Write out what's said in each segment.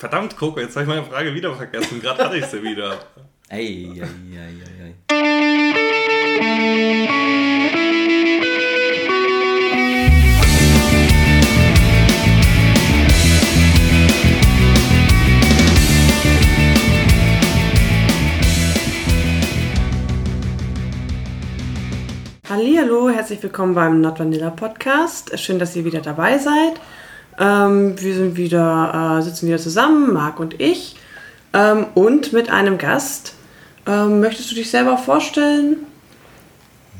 Verdammt, Coco, jetzt habe ich meine Frage wieder vergessen. Gerade hatte ich sie wieder. Ei, ei, ei, ei, Hallo, herzlich willkommen beim Not Vanilla Podcast. Schön, dass ihr wieder dabei seid. Ähm, wir sind wieder, äh, sitzen wieder zusammen, Marc und ich, ähm, und mit einem Gast. Ähm, möchtest du dich selber vorstellen?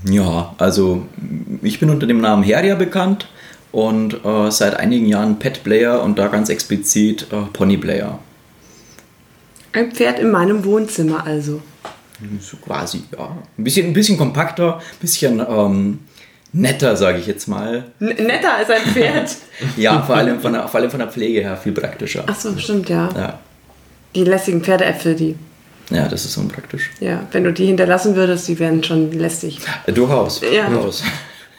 Ja, also ich bin unter dem Namen Heria bekannt und äh, seit einigen Jahren Pet Player und da ganz explizit äh, Pony Player. Ein Pferd in meinem Wohnzimmer also. So quasi, ja. Ein bisschen, ein bisschen kompakter, ein bisschen ähm, netter, sage ich jetzt mal. N netter als ein Pferd? ja, vor allem, von der, vor allem von der Pflege her viel praktischer. Ach so, stimmt, ja. ja. Die lästigen Pferdeäpfel, die. Ja, das ist unpraktisch. Ja, wenn du die hinterlassen würdest, die wären schon lästig. Äh, durchaus. Ja. Durchaus.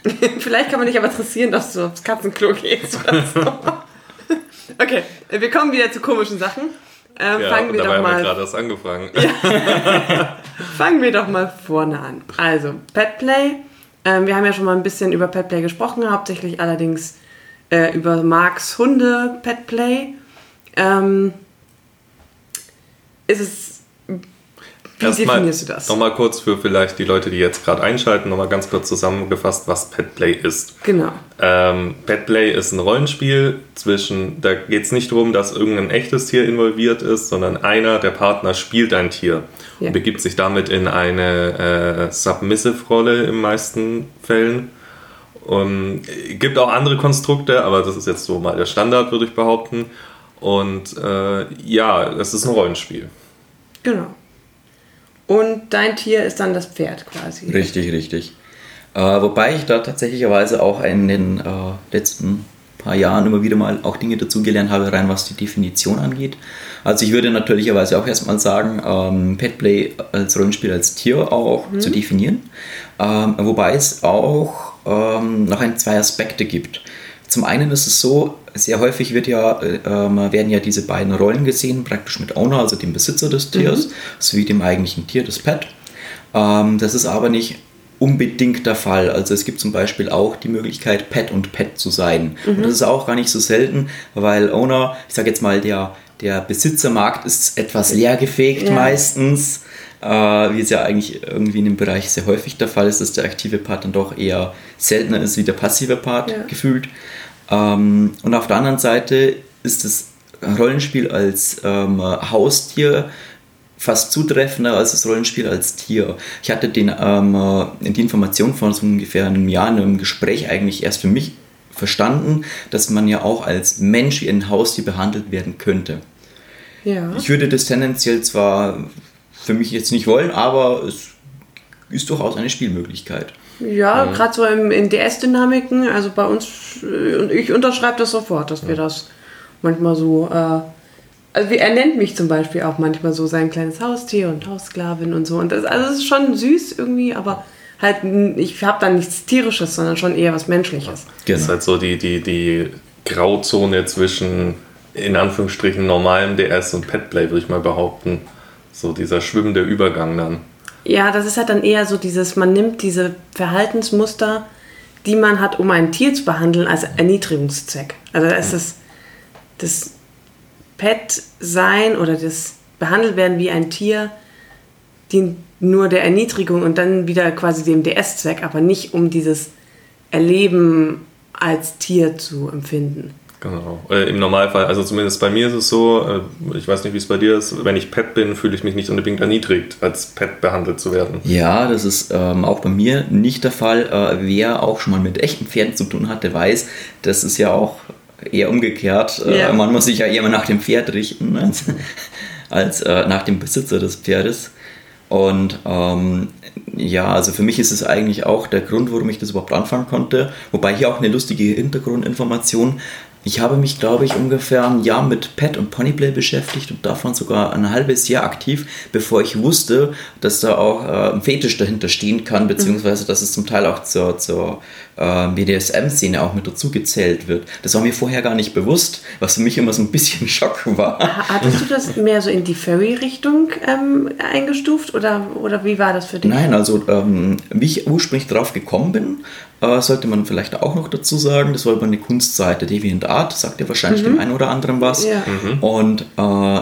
Vielleicht kann man dich aber interessieren, dass du aufs Katzenklo gehst oder so. okay, wir kommen wieder zu komischen Sachen. Ähm, ja, fangen wir dabei doch mal. haben wir gerade erst angefangen. Ja. fangen wir doch mal vorne an. Also, Petplay ähm, wir haben ja schon mal ein bisschen über Petplay gesprochen, hauptsächlich allerdings äh, über Marks Hunde Petplay. Ähm, ist es wie Erstmal definierst du das? Nochmal kurz für vielleicht die Leute, die jetzt gerade einschalten, nochmal ganz kurz zusammengefasst, was Petplay ist. Genau. Ähm, Petplay ist ein Rollenspiel zwischen, da geht es nicht darum, dass irgendein echtes Tier involviert ist, sondern einer der Partner spielt ein Tier ja. und begibt sich damit in eine äh, Submissive-Rolle in meisten Fällen. Und gibt auch andere Konstrukte, aber das ist jetzt so mal der Standard, würde ich behaupten. Und äh, ja, es ist ein Rollenspiel. Genau. Und dein Tier ist dann das Pferd quasi. Richtig, richtig. Äh, wobei ich da tatsächlicherweise auch in den äh, letzten paar Jahren immer wieder mal auch Dinge dazugelernt habe, rein was die Definition angeht. Also ich würde natürlicherweise auch erstmal sagen, ähm, Petplay als Rollenspiel als Tier auch mhm. zu definieren. Ähm, wobei es auch ähm, noch ein, zwei Aspekte gibt. Zum einen ist es so, sehr häufig wird ja, äh, werden ja diese beiden Rollen gesehen, praktisch mit Owner, also dem Besitzer des Tiers, mhm. sowie dem eigentlichen Tier, das Pet. Ähm, das ist aber nicht unbedingt der Fall. Also es gibt zum Beispiel auch die Möglichkeit, Pet und Pet zu sein. Mhm. Und das ist auch gar nicht so selten, weil Owner, ich sage jetzt mal, der, der Besitzermarkt ist etwas leergefegt ja. meistens. Äh, wie es ja eigentlich irgendwie in dem Bereich sehr häufig der Fall ist, dass der aktive Part dann doch eher seltener ist wie der passive Part ja. gefühlt. Ähm, und auf der anderen Seite ist das Rollenspiel als ähm, Haustier fast zutreffender als das Rollenspiel als Tier. Ich hatte den, ähm, die Information von so ungefähr einem Jahr in einem Gespräch eigentlich erst für mich verstanden, dass man ja auch als Mensch wie ein Haustier behandelt werden könnte. Ja. Ich würde das tendenziell zwar für mich jetzt nicht wollen, aber es ist durchaus eine Spielmöglichkeit. Ja, mhm. gerade so im, in DS-Dynamiken, also bei uns, äh, ich unterschreibe das sofort, dass ja. wir das manchmal so, äh, also wie, er nennt mich zum Beispiel auch manchmal so sein kleines Haustier und Haussklavin und so. Und das, also das ist schon süß irgendwie, aber halt, ich habe dann nichts Tierisches, sondern schon eher was Menschliches. Genau. Das ist halt so die, die, die Grauzone zwischen, in Anführungsstrichen, normalem DS und Petplay, würde ich mal behaupten. So dieser schwimmende Übergang dann. Ja, das ist halt dann eher so dieses, man nimmt diese Verhaltensmuster, die man hat, um ein Tier zu behandeln, als Erniedrigungszweck. Also da ist das, das Pet-Sein oder das behandelt werden wie ein Tier dient nur der Erniedrigung und dann wieder quasi dem DS-Zweck, aber nicht um dieses Erleben als Tier zu empfinden. Genau. Äh, Im Normalfall, also zumindest bei mir ist es so, äh, ich weiß nicht, wie es bei dir ist, wenn ich Pet bin, fühle ich mich nicht unbedingt erniedrigt, als Pet behandelt zu werden. Ja, das ist ähm, auch bei mir nicht der Fall. Äh, wer auch schon mal mit echten Pferden zu tun hatte, weiß, das ist ja auch eher umgekehrt. Äh, ja. Man muss sich ja eher nach dem Pferd richten als, als äh, nach dem Besitzer des Pferdes. Und ähm, ja, also für mich ist es eigentlich auch der Grund, warum ich das überhaupt anfangen konnte. Wobei hier auch eine lustige Hintergrundinformation. Ich habe mich, glaube ich, ungefähr ein Jahr mit Pet und Ponyplay beschäftigt und davon sogar ein halbes Jahr aktiv, bevor ich wusste, dass da auch äh, ein Fetisch dahinter stehen kann, beziehungsweise dass es zum Teil auch zur, zur äh, BDSM-Szene auch mit dazu gezählt wird. Das war mir vorher gar nicht bewusst, was für mich immer so ein bisschen Schock war. Hattest du das mehr so in die Furry-Richtung ähm, eingestuft oder, oder wie war das für dich? Nein, also ähm, wie ich ursprünglich drauf gekommen bin, äh, sollte man vielleicht auch noch dazu sagen, das war über eine Kunstseite, DeviantArt, sagt ja wahrscheinlich mhm. dem einen oder anderen was. Ja. Mhm. Und äh,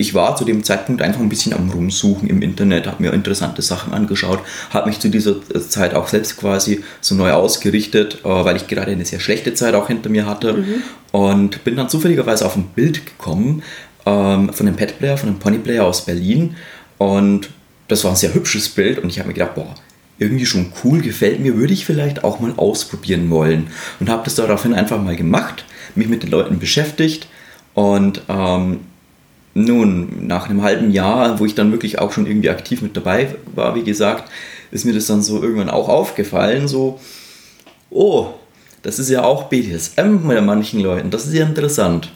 ich war zu dem Zeitpunkt einfach ein bisschen am Rumsuchen im Internet, habe mir interessante Sachen angeschaut, habe mich zu dieser Zeit auch selbst quasi so neu ausgerichtet, äh, weil ich gerade eine sehr schlechte Zeit auch hinter mir hatte. Mhm. Und bin dann zufälligerweise auf ein Bild gekommen ähm, von einem Pet Player, von einem Pony Player aus Berlin. Und das war ein sehr hübsches Bild und ich habe mir gedacht, boah, irgendwie schon cool, gefällt mir, würde ich vielleicht auch mal ausprobieren wollen. Und habe das daraufhin einfach mal gemacht, mich mit den Leuten beschäftigt und ähm, nun, nach einem halben Jahr, wo ich dann wirklich auch schon irgendwie aktiv mit dabei war, wie gesagt, ist mir das dann so irgendwann auch aufgefallen, so, oh, das ist ja auch BDSM bei manchen Leuten, das ist ja interessant.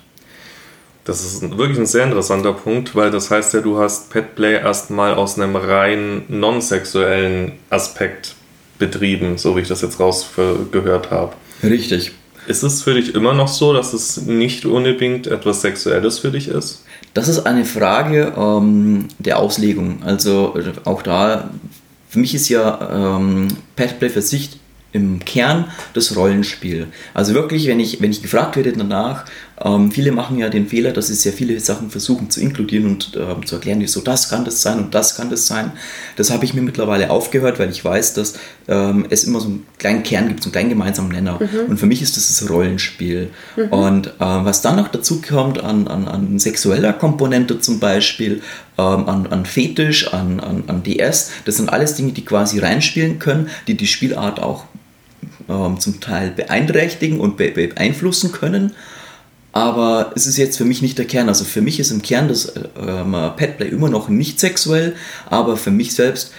Das ist wirklich ein sehr interessanter Punkt, weil das heißt ja, du hast Petplay erstmal aus einem rein non-sexuellen Aspekt betrieben, so wie ich das jetzt rausgehört habe. Richtig. Ist es für dich immer noch so, dass es nicht unbedingt etwas Sexuelles für dich ist? Das ist eine Frage ähm, der Auslegung. Also auch da, für mich ist ja ähm, Petplay für sich im Kern das Rollenspiel. Also wirklich, wenn ich, wenn ich gefragt werde danach, ähm, viele machen ja den Fehler, dass sie sehr viele Sachen versuchen zu inkludieren und ähm, zu erklären, so das kann das sein und das kann das sein. Das habe ich mir mittlerweile aufgehört, weil ich weiß, dass ähm, es immer so einen kleinen Kern gibt, so einen kleinen gemeinsamen Nenner. Mhm. Und für mich ist das das Rollenspiel. Mhm. Und äh, was dann noch dazu kommt an, an, an sexueller Komponente zum Beispiel, ähm, an, an Fetisch, an, an, an DS, das sind alles Dinge, die quasi reinspielen können, die die Spielart auch ähm, zum Teil beeinträchtigen und be beeinflussen können. Aber es ist jetzt für mich nicht der Kern. Also für mich ist im Kern das ähm, Petplay immer noch nicht sexuell, aber für mich selbst,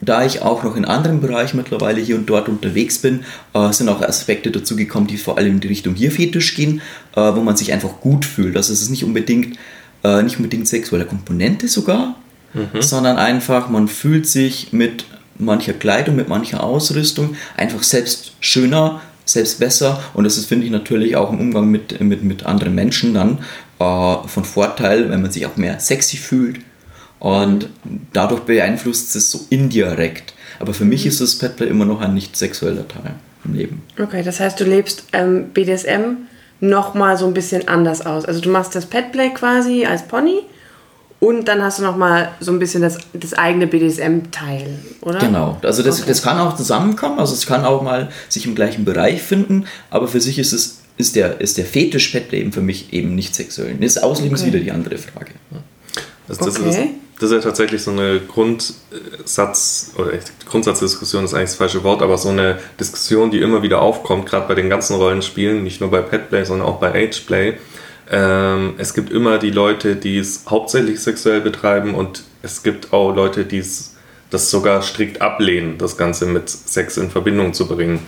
da ich auch noch in anderen Bereichen mittlerweile hier und dort unterwegs bin, äh, sind auch Aspekte dazu gekommen, die vor allem in die Richtung hier Fetisch gehen, äh, wo man sich einfach gut fühlt. Also es ist nicht unbedingt, äh, nicht unbedingt sexuelle Komponente sogar, mhm. sondern einfach, man fühlt sich mit mancher Kleidung, mit mancher Ausrüstung einfach selbst schöner, selbst besser. Und das ist, finde ich, natürlich auch im Umgang mit, mit, mit anderen Menschen dann äh, von Vorteil, wenn man sich auch mehr sexy fühlt. Und dadurch beeinflusst es so indirekt. Aber für mich ist das Petplay immer noch ein nicht sexueller Teil im Leben. Okay, das heißt, du lebst ähm, BDSM nochmal so ein bisschen anders aus. Also du machst das Petplay quasi als Pony und dann hast du noch mal so ein bisschen das, das eigene BDSM-Teil, oder? Genau. Also das, okay. das kann auch zusammenkommen. Also es kann auch mal sich im gleichen Bereich finden. Aber für sich ist es ist der, ist der Fetisch-Pet eben für mich eben nicht sexuell. Das Ausleben okay. ist wieder die andere Frage. Also das, okay. ist, das ist ja tatsächlich so eine Grundsatz, oder Grundsatzdiskussion ist eigentlich das falsche Wort, aber so eine Diskussion, die immer wieder aufkommt, gerade bei den ganzen Rollenspielen, nicht nur bei Petplay, sondern auch bei Ageplay ähm, es gibt immer die Leute, die es hauptsächlich sexuell betreiben und es gibt auch Leute, die es das sogar strikt ablehnen, das Ganze mit Sex in Verbindung zu bringen.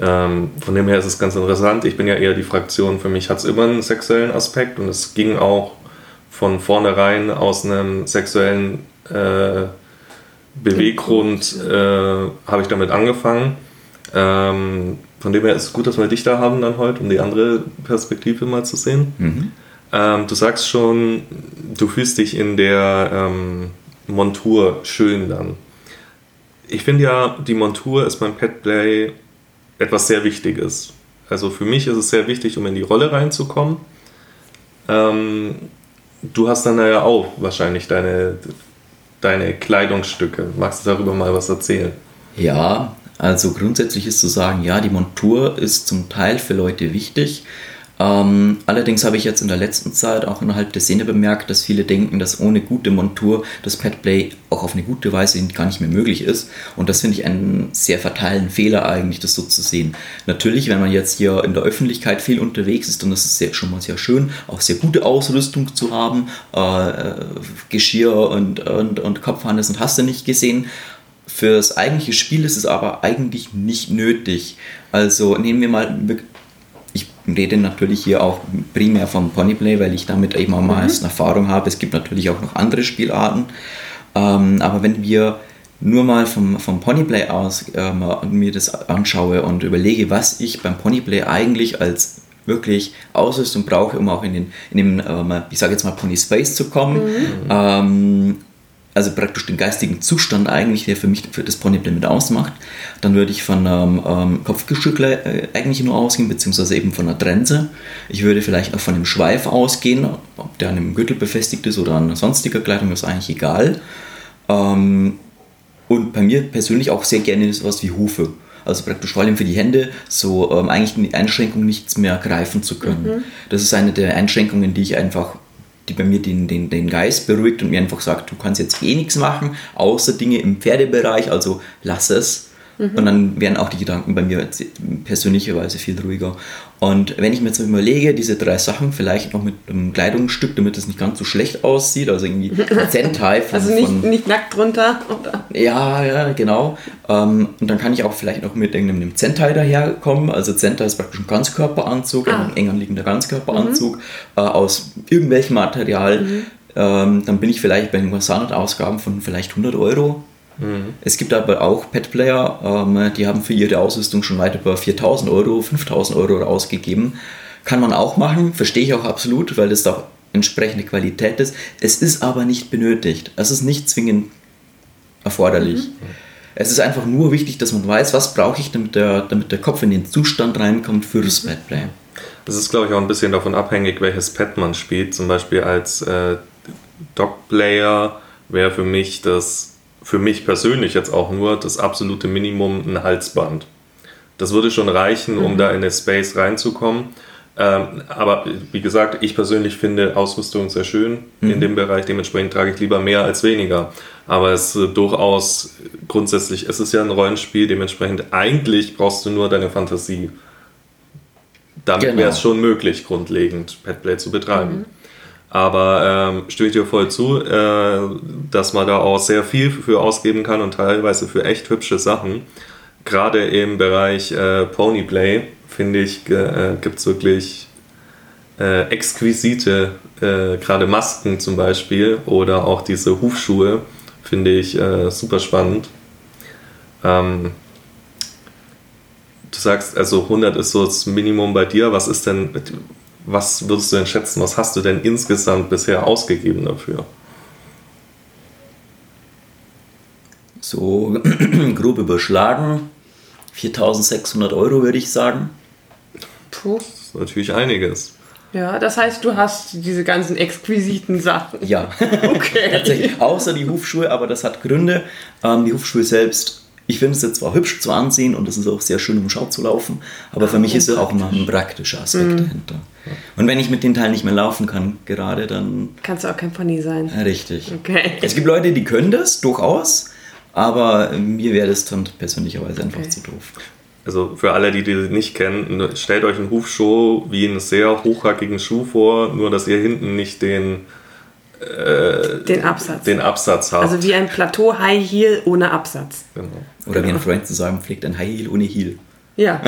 Ähm, von dem her ist es ganz interessant. Ich bin ja eher die Fraktion, für mich hat es immer einen sexuellen Aspekt und es ging auch von vornherein aus einem sexuellen äh, Beweggrund, äh, habe ich damit angefangen. Ähm, von dem her ist es gut, dass wir dich da haben dann heute, um die andere Perspektive mal zu sehen. Mhm. Ähm, du sagst schon, du fühlst dich in der ähm, Montur schön dann. Ich finde ja, die Montur ist beim Petplay etwas sehr Wichtiges. Also für mich ist es sehr wichtig, um in die Rolle reinzukommen. Ähm, du hast dann ja auch wahrscheinlich deine, deine Kleidungsstücke. Magst du darüber mal was erzählen? Ja, also grundsätzlich ist zu sagen, ja, die Montur ist zum Teil für Leute wichtig. Ähm, allerdings habe ich jetzt in der letzten Zeit auch innerhalb der Szene bemerkt, dass viele denken, dass ohne gute Montur das Petplay auch auf eine gute Weise gar nicht mehr möglich ist. Und das finde ich einen sehr fatalen Fehler eigentlich, das so zu sehen. Natürlich, wenn man jetzt hier in der Öffentlichkeit viel unterwegs ist, dann ist es sehr, schon mal sehr schön, auch sehr gute Ausrüstung zu haben, äh, Geschirr und, und, und Kopfhannes und hast du nicht gesehen. Für das eigentliche Spiel ist es aber eigentlich nicht nötig. Also nehmen wir mal, ich rede natürlich hier auch primär vom Ponyplay, weil ich damit eben am meisten mhm. Erfahrung habe. Es gibt natürlich auch noch andere Spielarten. Ähm, aber wenn wir nur mal vom, vom Ponyplay aus ähm, mir das anschaue und überlege, was ich beim Ponyplay eigentlich als wirklich Ausrüstung brauche, um auch in den, in den ähm, ich sage jetzt mal Pony Space zu kommen, mhm. ähm, also praktisch den geistigen Zustand eigentlich, der für mich für das Ponyplay mit ausmacht, dann würde ich von einem ähm, Kopfgeschüttler äh, eigentlich nur ausgehen, beziehungsweise eben von einer Trense. Ich würde vielleicht auch von dem Schweif ausgehen, ob der an einem Gürtel befestigt ist oder an sonstiger Kleidung, ist eigentlich egal. Ähm, und bei mir persönlich auch sehr gerne sowas wie Hufe. Also praktisch vor allem für die Hände, so ähm, eigentlich die Einschränkung nichts mehr greifen zu können. Mhm. Das ist eine der Einschränkungen, die ich einfach die bei mir den, den, den Geist beruhigt und mir einfach sagt, du kannst jetzt eh nichts machen, außer Dinge im Pferdebereich, also lass es. Mhm. Und dann werden auch die Gedanken bei mir persönlicherweise viel ruhiger. Und wenn ich mir jetzt überlege, diese drei Sachen vielleicht noch mit einem Kleidungsstück, damit es nicht ganz so schlecht aussieht, also irgendwie Zentai von, Also nicht, von, nicht nackt drunter? Oder? Ja, ja, genau. Ähm, und dann kann ich auch vielleicht noch mit irgendeinem Zentai daherkommen. Also Zentai ist praktisch ein Ganzkörperanzug, ah. ein eng anliegender Ganzkörperanzug mhm. äh, aus irgendwelchem Material. Mhm. Ähm, dann bin ich vielleicht bei den Standardausgaben von vielleicht 100 Euro Mhm. Es gibt aber auch Pet-Player, ähm, die haben für ihre Ausrüstung schon weit über 4000 Euro, 5000 Euro ausgegeben. Kann man auch machen, verstehe ich auch absolut, weil das auch entsprechende Qualität ist. Es ist aber nicht benötigt. Es ist nicht zwingend erforderlich. Mhm. Es ist einfach nur wichtig, dass man weiß, was brauche ich, damit der, damit der Kopf in den Zustand reinkommt für das mhm. Petplay. Das ist, glaube ich, auch ein bisschen davon abhängig, welches Pet man spielt. Zum Beispiel als äh, Dog-Player wäre für mich das für mich persönlich jetzt auch nur das absolute Minimum ein Halsband. Das würde schon reichen, um mhm. da in den Space reinzukommen. Ähm, aber wie gesagt, ich persönlich finde Ausrüstung sehr schön mhm. in dem Bereich. Dementsprechend trage ich lieber mehr als weniger. Aber es ist durchaus grundsätzlich, es ist ja ein Rollenspiel, dementsprechend eigentlich brauchst du nur deine Fantasie. Damit genau. wäre es schon möglich, grundlegend Petplay zu betreiben. Mhm. Aber ähm, stimme ich dir voll zu, äh, dass man da auch sehr viel für ausgeben kann und teilweise für echt hübsche Sachen. Gerade im Bereich äh, Ponyplay, finde ich, äh, gibt es wirklich äh, exquisite, äh, gerade Masken zum Beispiel oder auch diese Hufschuhe, finde ich äh, super spannend. Ähm, du sagst, also 100 ist so das Minimum bei dir. Was ist denn, was würdest du denn schätzen, was hast du denn insgesamt bisher ausgegeben dafür? So grob überschlagen, 4600 Euro würde ich sagen. Puh. Das ist natürlich einiges. Ja, das heißt, du hast diese ganzen exquisiten Sachen. Ja, okay. Tatsächlich. Außer die Hufschuhe, aber das hat Gründe. Ähm, die Hufschuhe selbst ich finde es jetzt zwar hübsch zu ansehen und es ist auch sehr schön, um Schau zu laufen, aber für mich ist es auch immer ein praktischer Aspekt mhm. dahinter. Und wenn ich mit den Teilen nicht mehr laufen kann, gerade dann. Kannst du auch kein Pony sein. Richtig. Okay. Es gibt Leute, die können das durchaus, aber mir wäre das dann persönlicherweise einfach okay. zu doof. Also für alle, die das nicht kennen, stellt euch einen Hufschuh wie einen sehr hochhackigen Schuh vor, nur dass ihr hinten nicht den äh, den Absatz. Den Absatz hat. Also wie ein Plateau High Heel ohne Absatz. Genau. Oder wie ein Freund zu sagen pflegt, ein High Heel ohne Heel. Ja.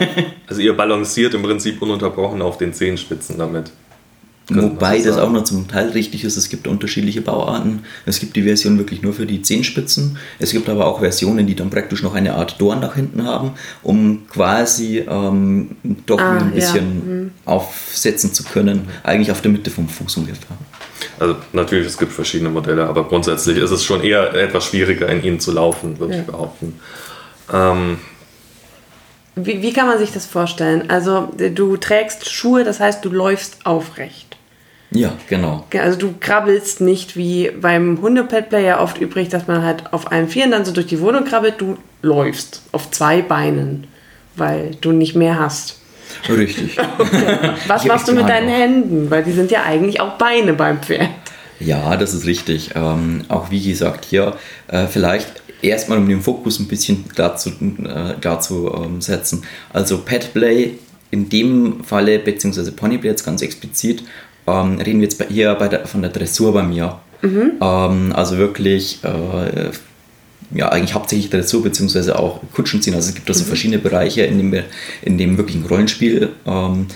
also ihr balanciert im Prinzip ununterbrochen auf den Zehenspitzen damit. Wobei das auch noch zum Teil richtig ist, es gibt unterschiedliche Bauarten. Es gibt die Version wirklich nur für die Zehenspitzen. Es gibt aber auch Versionen, die dann praktisch noch eine Art Dorn nach hinten haben, um quasi ähm, doch ah, ein bisschen ja. mhm. aufsetzen zu können, eigentlich auf der Mitte vom Fuß ungefähr. Also natürlich, es gibt verschiedene Modelle, aber grundsätzlich ist es schon eher etwas schwieriger, in ihnen zu laufen, würde ja. ich behaupten. Ähm, wie, wie kann man sich das vorstellen? Also du trägst Schuhe, das heißt, du läufst aufrecht. Ja, genau. Also du krabbelst nicht wie beim Hundepetplay ja oft übrig, dass man halt auf allen Vieren dann so durch die Wohnung krabbelt. Du läufst auf zwei Beinen, weil du nicht mehr hast. Richtig. Okay. Was machst du mit deinen Händen? Weil die sind ja eigentlich auch Beine beim Pferd. Ja, das ist richtig. Ähm, auch wie gesagt, hier äh, vielleicht erstmal um den Fokus ein bisschen klar zu, äh, klar zu ähm, setzen. Also Petplay in dem Falle, beziehungsweise Ponyplay jetzt ganz explizit, ähm, reden wir jetzt bei, hier bei der, von der Dressur bei mir. Mhm. Ähm, also wirklich äh, ja, eigentlich hauptsächlich Dressur beziehungsweise auch Kutschen ziehen. Also es gibt also mhm. verschiedene Bereiche in dem, in dem wirklichen Rollenspiel. Ähm,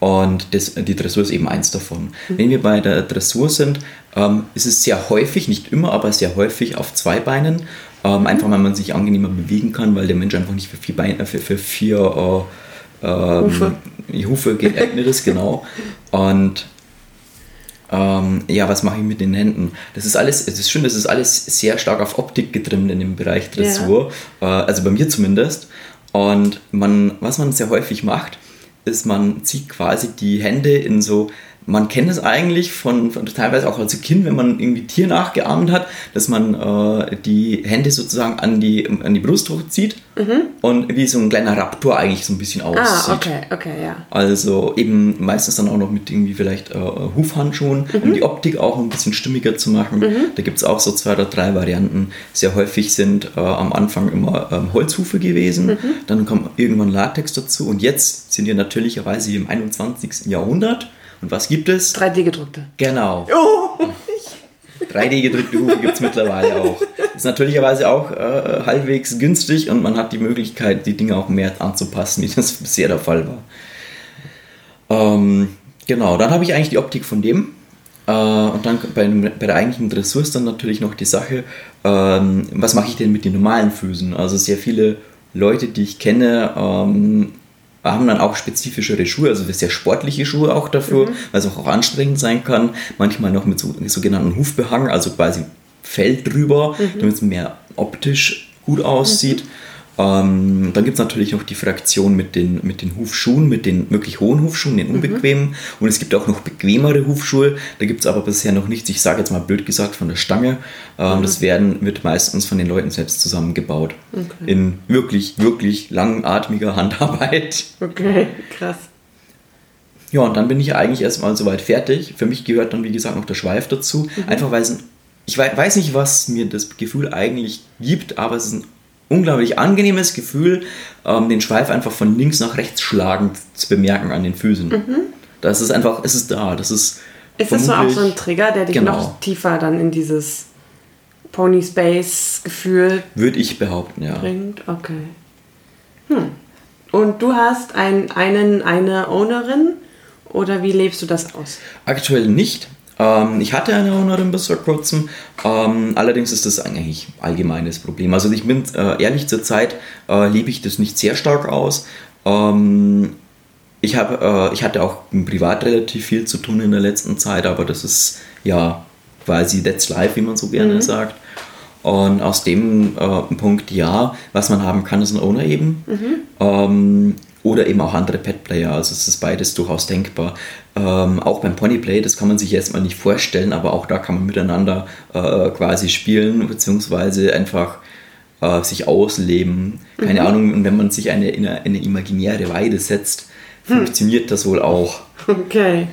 Und das, die Dressur ist eben eins davon. Mhm. Wenn wir bei der Dressur sind, ähm, ist es sehr häufig, nicht immer, aber sehr häufig auf zwei Beinen. Ähm, einfach weil man sich angenehmer bewegen kann, weil der Mensch einfach nicht für vier, Beine, für, für vier äh, ähm, Hufe. Hufe geeignet ist, genau. Und ähm, ja, was mache ich mit den Händen? Das ist alles, es ist schön, das ist alles sehr stark auf Optik getrimmt in dem Bereich Dressur, ja. äh, also bei mir zumindest. Und man, was man sehr häufig macht, ist, man zieht quasi die Hände in so man kennt es eigentlich von, von, teilweise auch als Kind, wenn man irgendwie Tier nachgeahmt hat, dass man äh, die Hände sozusagen an die, an die Brust hochzieht mhm. und wie so ein kleiner Raptor eigentlich so ein bisschen ah, aussieht. Ah, okay, okay, ja. Also eben meistens dann auch noch mit irgendwie vielleicht äh, Hufhandschuhen, mhm. um die Optik auch ein bisschen stimmiger zu machen. Mhm. Da gibt es auch so zwei oder drei Varianten. Sehr häufig sind äh, am Anfang immer ähm, Holzhufe gewesen, mhm. dann kommt irgendwann Latex dazu und jetzt sind wir natürlicherweise im 21. Jahrhundert und was gibt es? 3D-gedruckte. Genau. Oh. 3D-gedrückte Hufe gibt es mittlerweile auch. Ist natürlicherweise auch äh, halbwegs günstig und man hat die Möglichkeit, die Dinge auch mehr anzupassen, wie das bisher der Fall war. Ähm, genau, dann habe ich eigentlich die Optik von dem. Äh, und dann bei, bei, der eigentlichen Dressur ist dann natürlich noch die Sache, ähm, was mache ich denn mit den normalen Füßen? Also sehr viele Leute, die ich kenne, ähm, haben dann auch spezifischere Schuhe, also sehr sportliche Schuhe auch dafür, mhm. weil es auch, anstrengend sein kann. Manchmal noch mit so, sogenannten Hufbehang, also quasi Fell drüber, mhm. damit es mehr optisch gut aussieht. Mhm. Ähm, dann gibt es natürlich noch die Fraktion mit den, mit den Hufschuhen, mit den wirklich hohen Hufschuhen, den mhm. unbequemen. Mhm. Und es gibt auch noch bequemere Hufschuhe. Da gibt es aber bisher noch nichts, ich sage jetzt mal blöd gesagt, von der Stange. Ähm, mhm. Das werden, wird meistens von den Leuten selbst zusammengebaut. Okay. In wirklich, wirklich langatmiger Handarbeit. Okay, krass. Ja, und dann bin ich eigentlich erstmal soweit fertig. Für mich gehört dann, wie gesagt, noch der Schweif dazu. Mhm. Einfach weil es ein, ich weiß nicht, was mir das Gefühl eigentlich gibt, aber es ist ein unglaublich angenehmes Gefühl, ähm, den Schweif einfach von links nach rechts schlagend zu bemerken an den Füßen. Mhm. Das ist einfach, es ist da. Das ist ist das so auch so ein Trigger, der dich genau. noch tiefer dann in dieses Pony Space Gefühl würde ich behaupten, ja. Bringt? Okay. Hm. Und du hast ein, einen, eine Ownerin oder wie lebst du das aus? Aktuell nicht. Ähm, ich hatte eine Ownerin bis vor kurzem, ähm, allerdings ist das eigentlich ein allgemeines Problem. Also ich bin äh, ehrlich, zurzeit äh, lebe ich das nicht sehr stark aus. Ähm, ich, hab, äh, ich hatte auch privat relativ viel zu tun in der letzten Zeit, aber das ist ja quasi that's life, wie man so gerne mhm. sagt. Und aus dem äh, Punkt, ja, was man haben kann, ist ein Owner eben. Mhm. Ähm, oder eben auch andere Pet-Player. Also es ist beides durchaus denkbar. Ähm, auch beim Ponyplay, das kann man sich erstmal nicht vorstellen, aber auch da kann man miteinander äh, quasi spielen, beziehungsweise einfach äh, sich ausleben. Keine mhm. Ahnung, und wenn man sich eine, in eine, eine imaginäre Weide setzt, hm. funktioniert das wohl auch. Okay.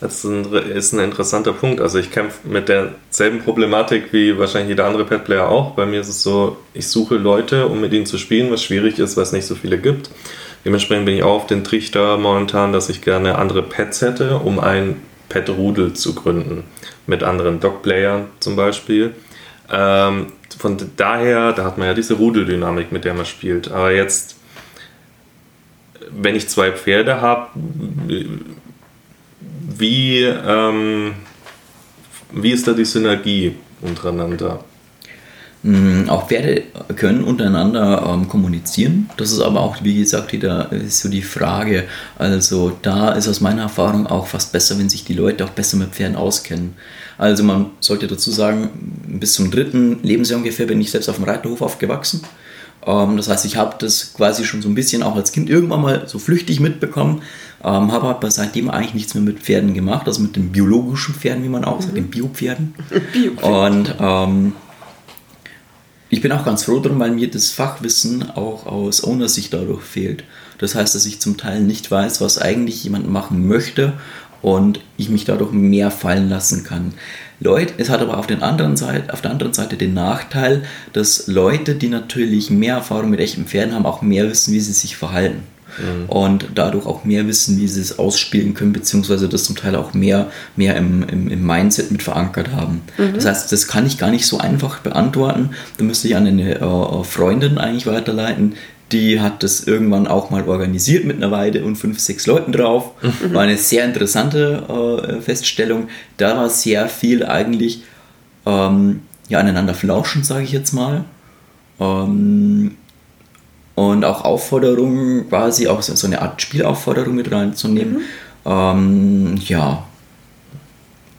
Das ist ein, interessanter Punkt. Also ich kämpfe mit derselben Problematik wie wahrscheinlich jeder andere Pet-Player auch. Bei mir ist es so, ich suche Leute, um mit ihnen zu spielen, was schwierig ist, weil es nicht so viele gibt. Dementsprechend bin ich auch auf den Trichter momentan, dass ich gerne andere Pets hätte, um ein Pet-Rudel zu gründen. Mit anderen Dog-Playern zum Beispiel. Ähm, von daher, da hat man ja diese Rudeldynamik, mit der man spielt. Aber jetzt, wenn ich zwei Pferde habe, wie, ähm, wie ist da die Synergie untereinander? Mm, auch Pferde können untereinander ähm, kommunizieren. Das ist aber auch, wie gesagt, wieder so die Frage. Also da ist aus meiner Erfahrung auch fast besser, wenn sich die Leute auch besser mit Pferden auskennen. Also man sollte dazu sagen, bis zum dritten Lebensjahr ungefähr bin ich selbst auf dem Reiterhof aufgewachsen. Ähm, das heißt, ich habe das quasi schon so ein bisschen auch als Kind irgendwann mal so flüchtig mitbekommen, ähm, habe aber seitdem eigentlich nichts mehr mit Pferden gemacht, also mit den biologischen Pferden, wie man auch sagt, mhm. den Biopferden. Bio Und ähm, ich bin auch ganz froh darum, weil mir das Fachwissen auch aus Owner-Sicht dadurch fehlt. Das heißt, dass ich zum Teil nicht weiß, was eigentlich jemand machen möchte und ich mich dadurch mehr fallen lassen kann. Leute, es hat aber auf, den anderen Seite, auf der anderen Seite den Nachteil, dass Leute, die natürlich mehr Erfahrung mit echten Pferden haben, auch mehr wissen, wie sie sich verhalten mhm. und dadurch auch mehr wissen, wie sie es ausspielen können, beziehungsweise das zum Teil auch mehr, mehr im, im, im Mindset mit verankert haben. Mhm. Das heißt, das kann ich gar nicht so einfach beantworten. Da müsste ich an eine äh, Freundin eigentlich weiterleiten, die hat das irgendwann auch mal organisiert mit einer Weide und fünf, sechs Leuten drauf. War eine sehr interessante äh, Feststellung. Da war sehr viel eigentlich ähm, ja, aneinander flauschen, sage ich jetzt mal. Ähm, und auch Aufforderungen, quasi auch so eine Art Spielaufforderung mit reinzunehmen. Mhm. Ähm, ja,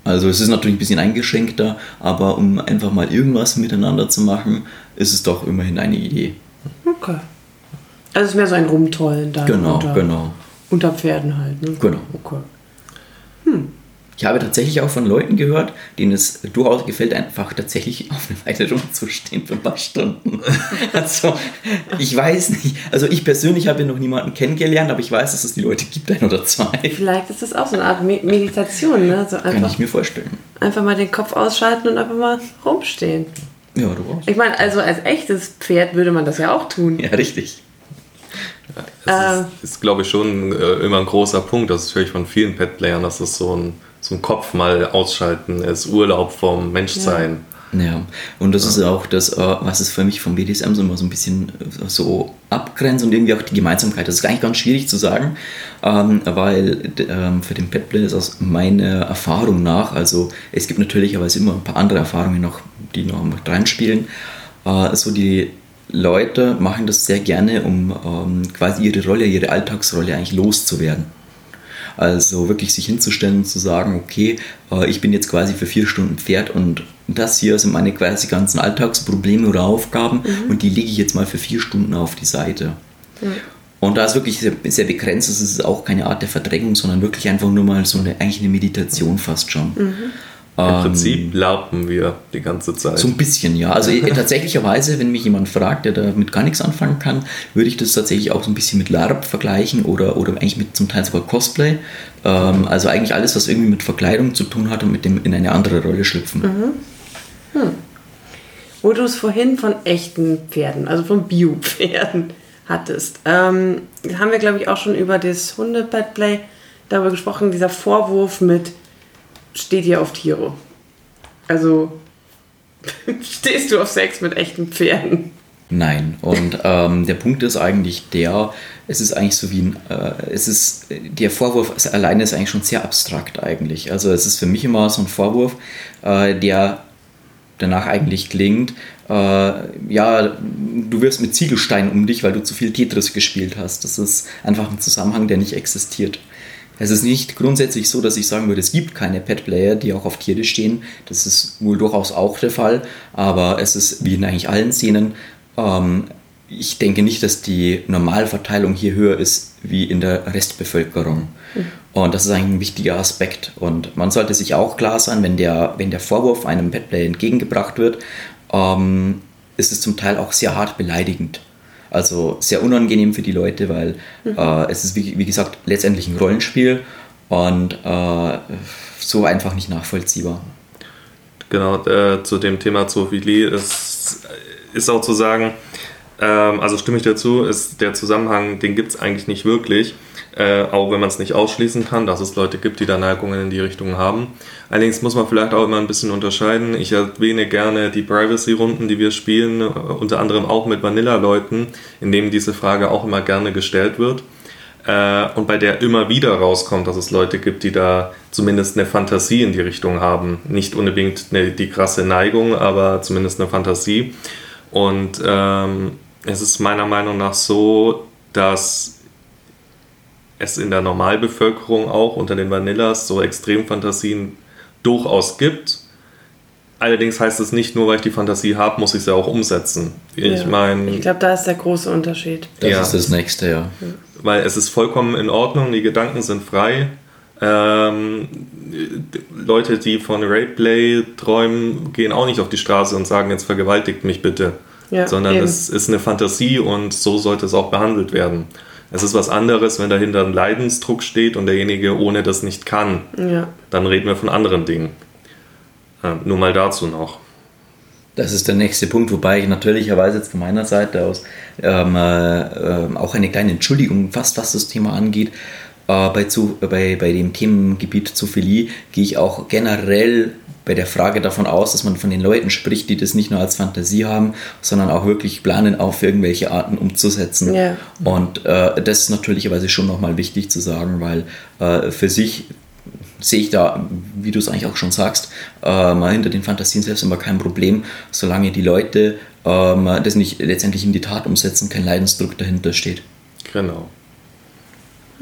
also es ist natürlich ein bisschen eingeschränkter, aber um einfach mal irgendwas miteinander zu machen, ist es doch immerhin eine Idee. Okay. Also es ist mehr so ein Rumtollen da. Genau, unter, genau. Unter Pferden halt. Ne? Genau. Okay. Hm. Ich habe tatsächlich auch von Leuten gehört, denen es durchaus gefällt, einfach tatsächlich auf eine Weile rumzustehen für ein paar Stunden. also, ich weiß nicht. Also, ich persönlich habe noch niemanden kennengelernt, aber ich weiß, dass es die Leute gibt, ein oder zwei. Vielleicht ist das auch so eine Art Meditation, ne? So einfach, Kann ich mir vorstellen. Einfach mal den Kopf ausschalten und einfach mal rumstehen. Ja, du auch. Ich meine, also als echtes Pferd würde man das ja auch tun. Ja, richtig. Das äh, ist, ist glaube ich, schon äh, immer ein großer Punkt. Das höre ich von vielen Pet-Playern, dass das so ein zum Kopf mal ausschalten ist, Urlaub vom Menschsein. Ja. ja. und das ja. ist auch das, äh, was es für mich vom BDSM so immer so ein bisschen äh, so abgrenzt und irgendwie auch die Gemeinsamkeit. Das ist eigentlich ganz schwierig zu sagen, ähm, weil ähm, für den Petplay ist aus meiner Erfahrung nach, also es gibt natürlich aber es immer ein paar andere Erfahrungen noch, die noch mit reinspielen, äh, so die Leute machen das sehr gerne, um ähm, quasi ihre Rolle, ihre Alltagsrolle eigentlich loszuwerden. Also wirklich sich hinzustellen und zu sagen, okay, äh, ich bin jetzt quasi für vier Stunden Pferd und das hier sind meine quasi ganzen Alltagsprobleme oder Aufgaben mhm. und die lege ich jetzt mal für vier Stunden auf die Seite. Mhm. Und da es wirklich sehr, sehr begrenzt ist, ist es auch keine Art der Verdrängung, sondern wirklich einfach nur mal so eine, eigentlich eine Meditation fast schon. Mhm. Im ähm, Prinzip laufen wir die ganze Zeit. So ein bisschen, ja. Also tatsächlicherweise, wenn mich jemand fragt, der damit gar nichts anfangen kann, würde ich das tatsächlich auch so ein bisschen mit LARP vergleichen oder, oder eigentlich mit zum Teil sogar Cosplay. Ähm, also eigentlich alles, was irgendwie mit Verkleidung zu tun hat und mit dem in eine andere Rolle schlüpfen. Mhm. Hm. Wo du es vorhin von echten Pferden, also von Bio-Pferden hattest, ähm, haben wir, glaube ich, auch schon über das Hunde-Petplay darüber gesprochen, dieser Vorwurf mit steht ihr auf Tiere? Also stehst du auf Sex mit echten Pferden? Nein. Und ähm, der Punkt ist eigentlich der, es ist eigentlich so wie ein, äh, es ist, der Vorwurf alleine ist eigentlich schon sehr abstrakt eigentlich. Also es ist für mich immer so ein Vorwurf, äh, der danach eigentlich klingt, äh, ja, du wirst mit Ziegelsteinen um dich, weil du zu viel Tetris gespielt hast. Das ist einfach ein Zusammenhang, der nicht existiert. Es ist nicht grundsätzlich so, dass ich sagen würde, es gibt keine Pet-Player, die auch auf Tiere stehen. Das ist wohl durchaus auch der Fall, aber es ist wie in eigentlich allen Szenen. Ähm, ich denke nicht, dass die Normalverteilung hier höher ist wie in der Restbevölkerung. Mhm. Und das ist eigentlich ein wichtiger Aspekt. Und man sollte sich auch klar sein, wenn der, wenn der Vorwurf einem Petplayer entgegengebracht wird, ähm, ist es zum Teil auch sehr hart beleidigend. Also sehr unangenehm für die Leute, weil mhm. äh, es ist, wie, wie, gesagt, letztendlich ein Rollenspiel und äh, so einfach nicht nachvollziehbar. Genau, äh, zu dem Thema Zoophilie ist, ist auch zu sagen, ähm, also stimme ich dazu, ist der Zusammenhang, den gibt es eigentlich nicht wirklich. Äh, auch wenn man es nicht ausschließen kann, dass es Leute gibt, die da Neigungen in die Richtung haben. Allerdings muss man vielleicht auch immer ein bisschen unterscheiden. Ich erwähne gerne die Privacy-Runden, die wir spielen, äh, unter anderem auch mit Vanilla-Leuten, in denen diese Frage auch immer gerne gestellt wird. Äh, und bei der immer wieder rauskommt, dass es Leute gibt, die da zumindest eine Fantasie in die Richtung haben. Nicht unbedingt eine, die krasse Neigung, aber zumindest eine Fantasie. Und ähm, es ist meiner Meinung nach so, dass es in der Normalbevölkerung auch unter den Vanillas so Extremfantasien durchaus gibt. Allerdings heißt es nicht nur, weil ich die Fantasie habe, muss ich sie auch umsetzen. Ich ja. meine. Ich glaube, da ist der große Unterschied. Das ja. ist das nächste, ja. Weil es ist vollkommen in Ordnung, die Gedanken sind frei. Ähm, Leute, die von Rapeplay träumen, gehen auch nicht auf die Straße und sagen, jetzt vergewaltigt mich bitte. Ja, sondern eben. es ist eine Fantasie und so sollte es auch behandelt werden. Es ist was anderes, wenn dahinter ein Leidensdruck steht und derjenige ohne das nicht kann. Ja. Dann reden wir von anderen Dingen. Äh, nur mal dazu noch. Das ist der nächste Punkt, wobei ich natürlicherweise jetzt von meiner Seite aus ähm, äh, auch eine kleine Entschuldigung, fast was das Thema angeht. Äh, bei, zu, bei, bei dem Themengebiet Zoophilie gehe ich auch generell bei der Frage davon aus, dass man von den Leuten spricht, die das nicht nur als Fantasie haben, sondern auch wirklich planen, auf irgendwelche Arten umzusetzen. Ja. Und äh, das ist natürlicherweise schon nochmal wichtig zu sagen, weil äh, für sich sehe ich da, wie du es eigentlich auch schon sagst, äh, mal hinter den Fantasien selbst immer kein Problem, solange die Leute ähm, das nicht letztendlich in die Tat umsetzen, kein Leidensdruck dahinter steht. Genau.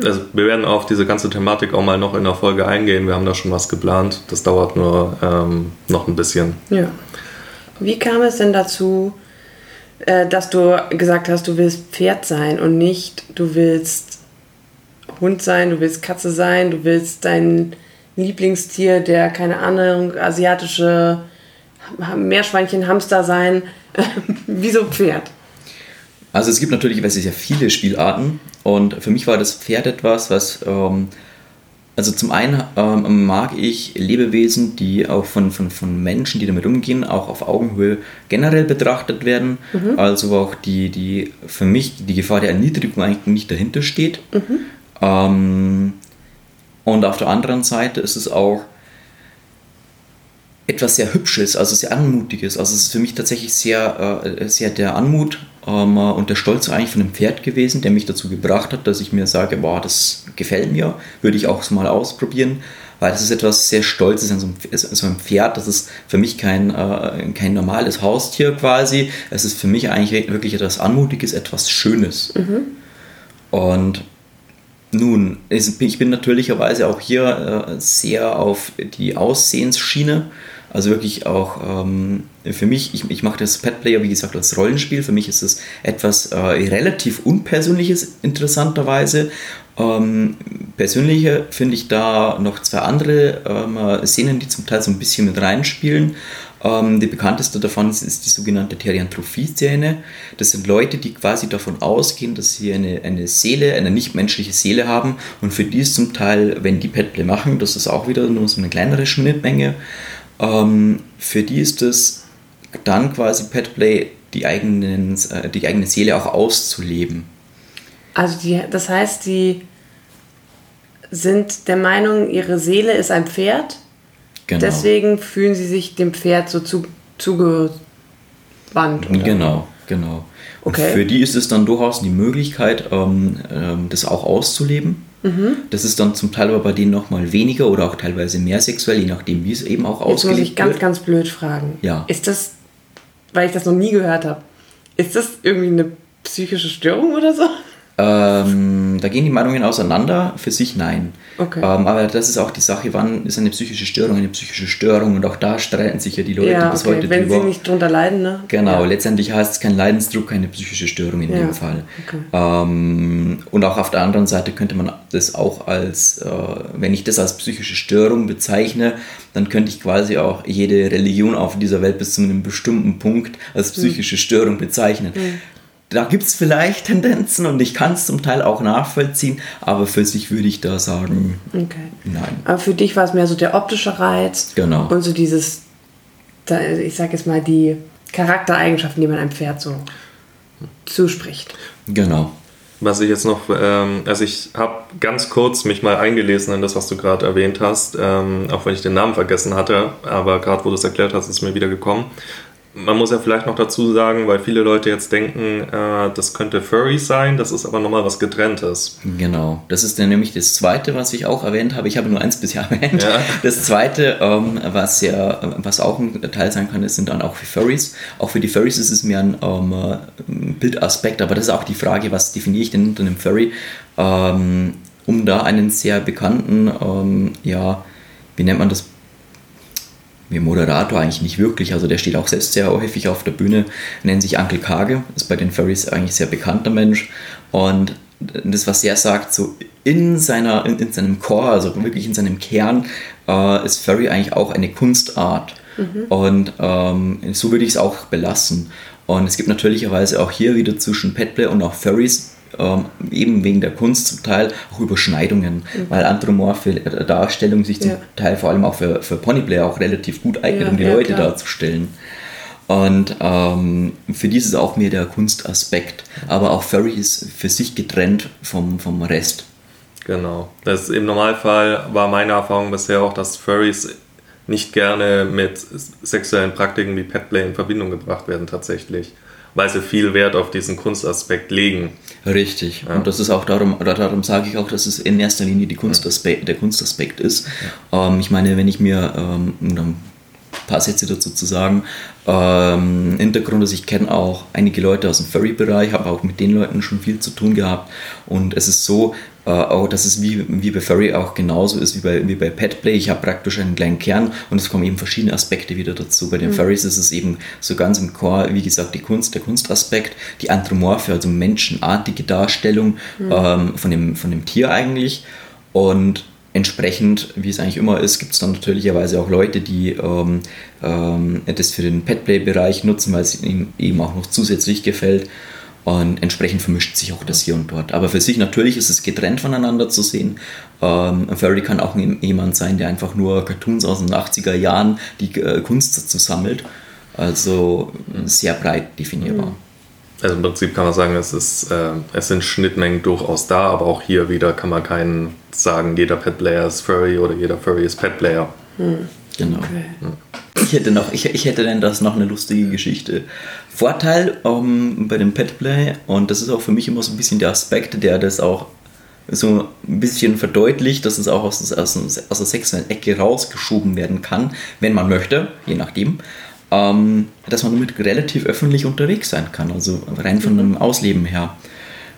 Also wir werden auf diese ganze Thematik auch mal noch in der Folge eingehen. Wir haben da schon was geplant. Das dauert nur ähm, noch ein bisschen. Ja. Wie kam es denn dazu, äh, dass du gesagt hast, du willst Pferd sein und nicht, du willst Hund sein, du willst Katze sein, du willst dein Lieblingstier, der keine Ahnung, asiatische Meerschweinchen, Hamster sein. Wieso Pferd? Also es gibt natürlich sehr viele Spielarten und für mich war das Pferd etwas, was ähm, also zum einen ähm, mag ich Lebewesen, die auch von, von, von Menschen, die damit umgehen, auch auf Augenhöhe generell betrachtet werden. Mhm. Also auch die, die für mich die Gefahr der Erniedrigung eigentlich nicht dahinter steht. Mhm. Ähm, und auf der anderen Seite ist es auch etwas sehr Hübsches, also sehr Anmutiges. Also es ist für mich tatsächlich sehr, äh, sehr der Anmut ähm, und der Stolz eigentlich von dem Pferd gewesen, der mich dazu gebracht hat, dass ich mir sage, boah, das gefällt mir, würde ich auch mal ausprobieren, weil es ist etwas sehr Stolzes an so einem, so einem Pferd. Das ist für mich kein, äh, kein normales Haustier quasi. Es ist für mich eigentlich wirklich etwas Anmutiges, etwas Schönes. Mhm. Und nun, ich bin natürlicherweise auch hier äh, sehr auf die Aussehensschiene. Also wirklich auch ähm, für mich, ich, ich mache das Pet Player, wie gesagt, als Rollenspiel. Für mich ist es etwas äh, relativ Unpersönliches, interessanterweise. Ähm, persönlicher finde ich da noch zwei andere ähm, Szenen, die zum Teil so ein bisschen mit reinspielen. Ähm, die bekannteste davon ist, ist die sogenannte Therianthropie-Szene. Das sind Leute, die quasi davon ausgehen, dass sie eine, eine Seele, eine nichtmenschliche Seele haben und für die ist zum Teil, wenn die Petplay machen, das ist auch wieder nur so eine kleinere Schnittmenge, ähm, für die ist es dann quasi Petplay, die, eigenen, äh, die eigene Seele auch auszuleben. Also die, das heißt, die sind der Meinung, ihre Seele ist ein Pferd Genau. Deswegen fühlen sie sich dem Pferd so zu, zugewandt. Oder? Genau, genau. Okay. Und für die ist es dann durchaus die Möglichkeit, ähm, ähm, das auch auszuleben. Mhm. Das ist dann zum Teil aber bei denen nochmal weniger oder auch teilweise mehr sexuell, je nachdem, wie es eben auch Jetzt ausgelebt wird. muss ich ganz, wird. ganz blöd fragen. Ja. Ist das, weil ich das noch nie gehört habe, ist das irgendwie eine psychische Störung oder so? Ähm, da gehen die Meinungen auseinander. Für sich nein. Okay. Ähm, aber das ist auch die Sache, wann ist eine psychische Störung eine psychische Störung und auch da streiten sich ja die Leute ja, bis okay. heute Wenn drüber. sie nicht drunter leiden, ne? Genau, ja. letztendlich heißt es kein Leidensdruck, keine psychische Störung in ja. dem Fall. Okay. Ähm, und auch auf der anderen Seite könnte man das auch als, äh, wenn ich das als psychische Störung bezeichne, dann könnte ich quasi auch jede Religion auf dieser Welt bis zu einem bestimmten Punkt als hm. psychische Störung bezeichnen. Mhm da gibt es vielleicht Tendenzen und ich kann es zum Teil auch nachvollziehen, aber für sich würde ich da sagen, okay. nein. Aber für dich war es mehr so der optische Reiz genau. und so dieses, ich sag jetzt mal, die Charaktereigenschaften, die man einem Pferd so zuspricht. Genau. Was ich jetzt noch, ähm, also ich habe ganz kurz mich mal eingelesen in das, was du gerade erwähnt hast, ähm, auch wenn ich den Namen vergessen hatte, aber gerade wo du es erklärt hast, ist es mir wieder gekommen. Man muss ja vielleicht noch dazu sagen, weil viele Leute jetzt denken, äh, das könnte Furry sein, das ist aber nochmal was getrenntes. Genau, das ist dann nämlich das zweite, was ich auch erwähnt habe. Ich habe nur eins bisher erwähnt. Ja. Das zweite, ähm, was ja, was auch ein Teil sein kann, sind dann auch für Furries. Auch für die Furries ist es mehr ein ähm, Bildaspekt, aber das ist auch die Frage, was definiere ich denn unter einem Furry? Ähm, um da einen sehr bekannten, ähm, ja, wie nennt man das wie Moderator eigentlich nicht wirklich. Also der steht auch selbst sehr häufig auf der Bühne, nennt sich Uncle Kage, ist bei den Furries eigentlich sehr bekannter Mensch. Und das, was er sagt, so in, seiner, in, in seinem Core, also wirklich in seinem Kern, äh, ist Furry eigentlich auch eine Kunstart. Mhm. Und ähm, so würde ich es auch belassen. Und es gibt natürlicherweise auch hier wieder zwischen Petplay und auch Furries ähm, eben wegen der Kunst zum Teil auch Überschneidungen, mhm. weil anthropomorphe Darstellungen sich zum ja. Teil vor allem auch für, für Ponyplayer auch relativ gut eignen, ja, um die ja, Leute klar. darzustellen. Und ähm, für die ist es auch mehr der Kunstaspekt. Aber auch Furry ist für sich getrennt vom, vom Rest. Genau. Das Im Normalfall war meine Erfahrung bisher auch, dass Furries nicht gerne mit sexuellen Praktiken wie Petplay in Verbindung gebracht werden tatsächlich, weil sie viel Wert auf diesen Kunstaspekt legen. Richtig. Ja. Und das ist auch darum, oder darum sage ich auch, dass es in erster Linie Kunstaspekt, der Kunstaspekt ist. Ja. Ähm, ich meine, wenn ich mir ähm, ein paar Sätze dazu zu sagen, ähm, Hintergrund ist, ich kenne auch einige Leute aus dem Furry-Bereich, habe auch mit den Leuten schon viel zu tun gehabt. Und es ist so, äh, auch dass es wie, wie bei Furry auch genauso ist wie bei, wie bei Petplay. Ich habe praktisch einen kleinen Kern und es kommen eben verschiedene Aspekte wieder dazu. Bei den mhm. Furries ist es eben so ganz im Core, wie gesagt, die Kunst, der Kunstaspekt, die Anthropomorphe, also menschenartige Darstellung mhm. ähm, von, dem, von dem Tier eigentlich. Und entsprechend, wie es eigentlich immer ist, gibt es dann natürlicherweise auch Leute, die ähm, ähm, das für den Petplay-Bereich nutzen, weil es ihnen eben auch noch zusätzlich gefällt. Und entsprechend vermischt sich auch das hier und dort. Aber für sich natürlich ist es getrennt voneinander zu sehen. Ähm, ein Furry kann auch jemand sein, der einfach nur Cartoons aus den 80er Jahren die äh, Kunst dazu sammelt. Also sehr breit definierbar. Mhm. Also im Prinzip kann man sagen, es, ist, äh, es sind Schnittmengen durchaus da, aber auch hier wieder kann man keinen sagen, jeder Pet-Player ist Furry oder jeder Furry ist Pet-Player. Hm. Genau. Okay. Ich hätte noch, ich, ich hätte denn das noch eine lustige Geschichte. Vorteil um, ähm, bei dem Petplay, und das ist auch für mich immer so ein bisschen der Aspekt, der das auch so ein bisschen verdeutlicht, dass es auch aus, aus, aus der sexuellen Ecke rausgeschoben werden kann, wenn man möchte, je nachdem ähm, dass man damit relativ öffentlich unterwegs sein kann, also rein von einem Ausleben her.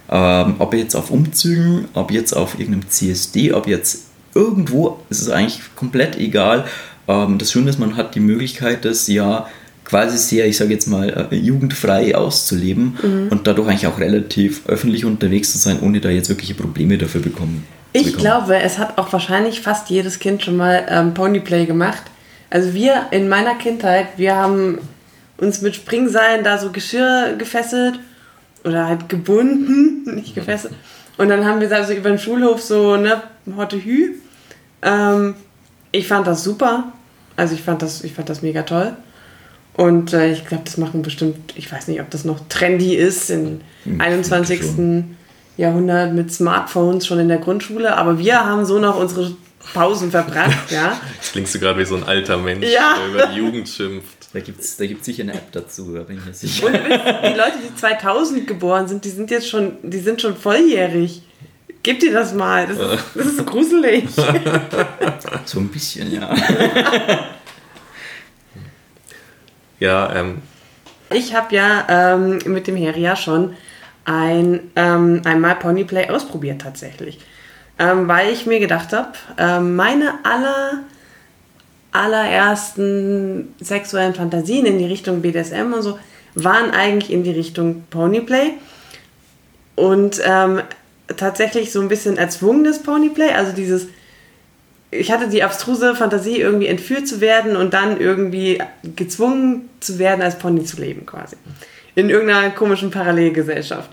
Ähm, ob jetzt auf Umzügen, ob jetzt auf irgendeinem CSD, ob jetzt irgendwo, ist es eigentlich komplett egal. Ähm, das Schöne ist, man hat die Möglichkeit, das ja quasi sehr, ich sage jetzt mal, äh, jugendfrei auszuleben mhm. und dadurch eigentlich auch relativ öffentlich unterwegs zu sein, ohne da jetzt wirkliche Probleme dafür bekommen. Ich glaube, es hat auch wahrscheinlich fast jedes Kind schon mal ähm, Ponyplay gemacht. Also wir in meiner Kindheit, wir haben uns mit Springseilen da so Geschirr gefesselt oder halt gebunden, nicht gefesselt. Und dann haben wir also über den Schulhof so, ne, Hotte Hü. Ähm, ich fand das super. Also ich fand das, ich fand das mega toll. Und äh, ich glaube, das machen bestimmt, ich weiß nicht, ob das noch trendy ist im hm, 21. Jahrhundert mit Smartphones schon in der Grundschule. Aber wir haben so noch unsere Pausen verbracht, ja. Jetzt klingst du gerade wie so ein alter Mensch, ja. der über die Jugend schimpft. Da gibt es da gibt's sicher eine App dazu, da bin ich mir sicher. Und die Leute, die 2000 geboren sind, die sind jetzt schon, die sind schon volljährig. Gib dir das mal, das ist, das ist gruselig. So ein bisschen, ja. Ja, ähm. Ich habe ja ähm, mit dem Heria schon ein, ähm, einmal Ponyplay ausprobiert tatsächlich ähm, weil ich mir gedacht habe, äh, meine aller, allerersten sexuellen Fantasien in die Richtung BDSM und so waren eigentlich in die Richtung Ponyplay und ähm, tatsächlich so ein bisschen erzwungenes Ponyplay, also dieses ich hatte die abstruse Fantasie, irgendwie entführt zu werden und dann irgendwie gezwungen zu werden, als Pony zu leben, quasi. In irgendeiner komischen Parallelgesellschaft.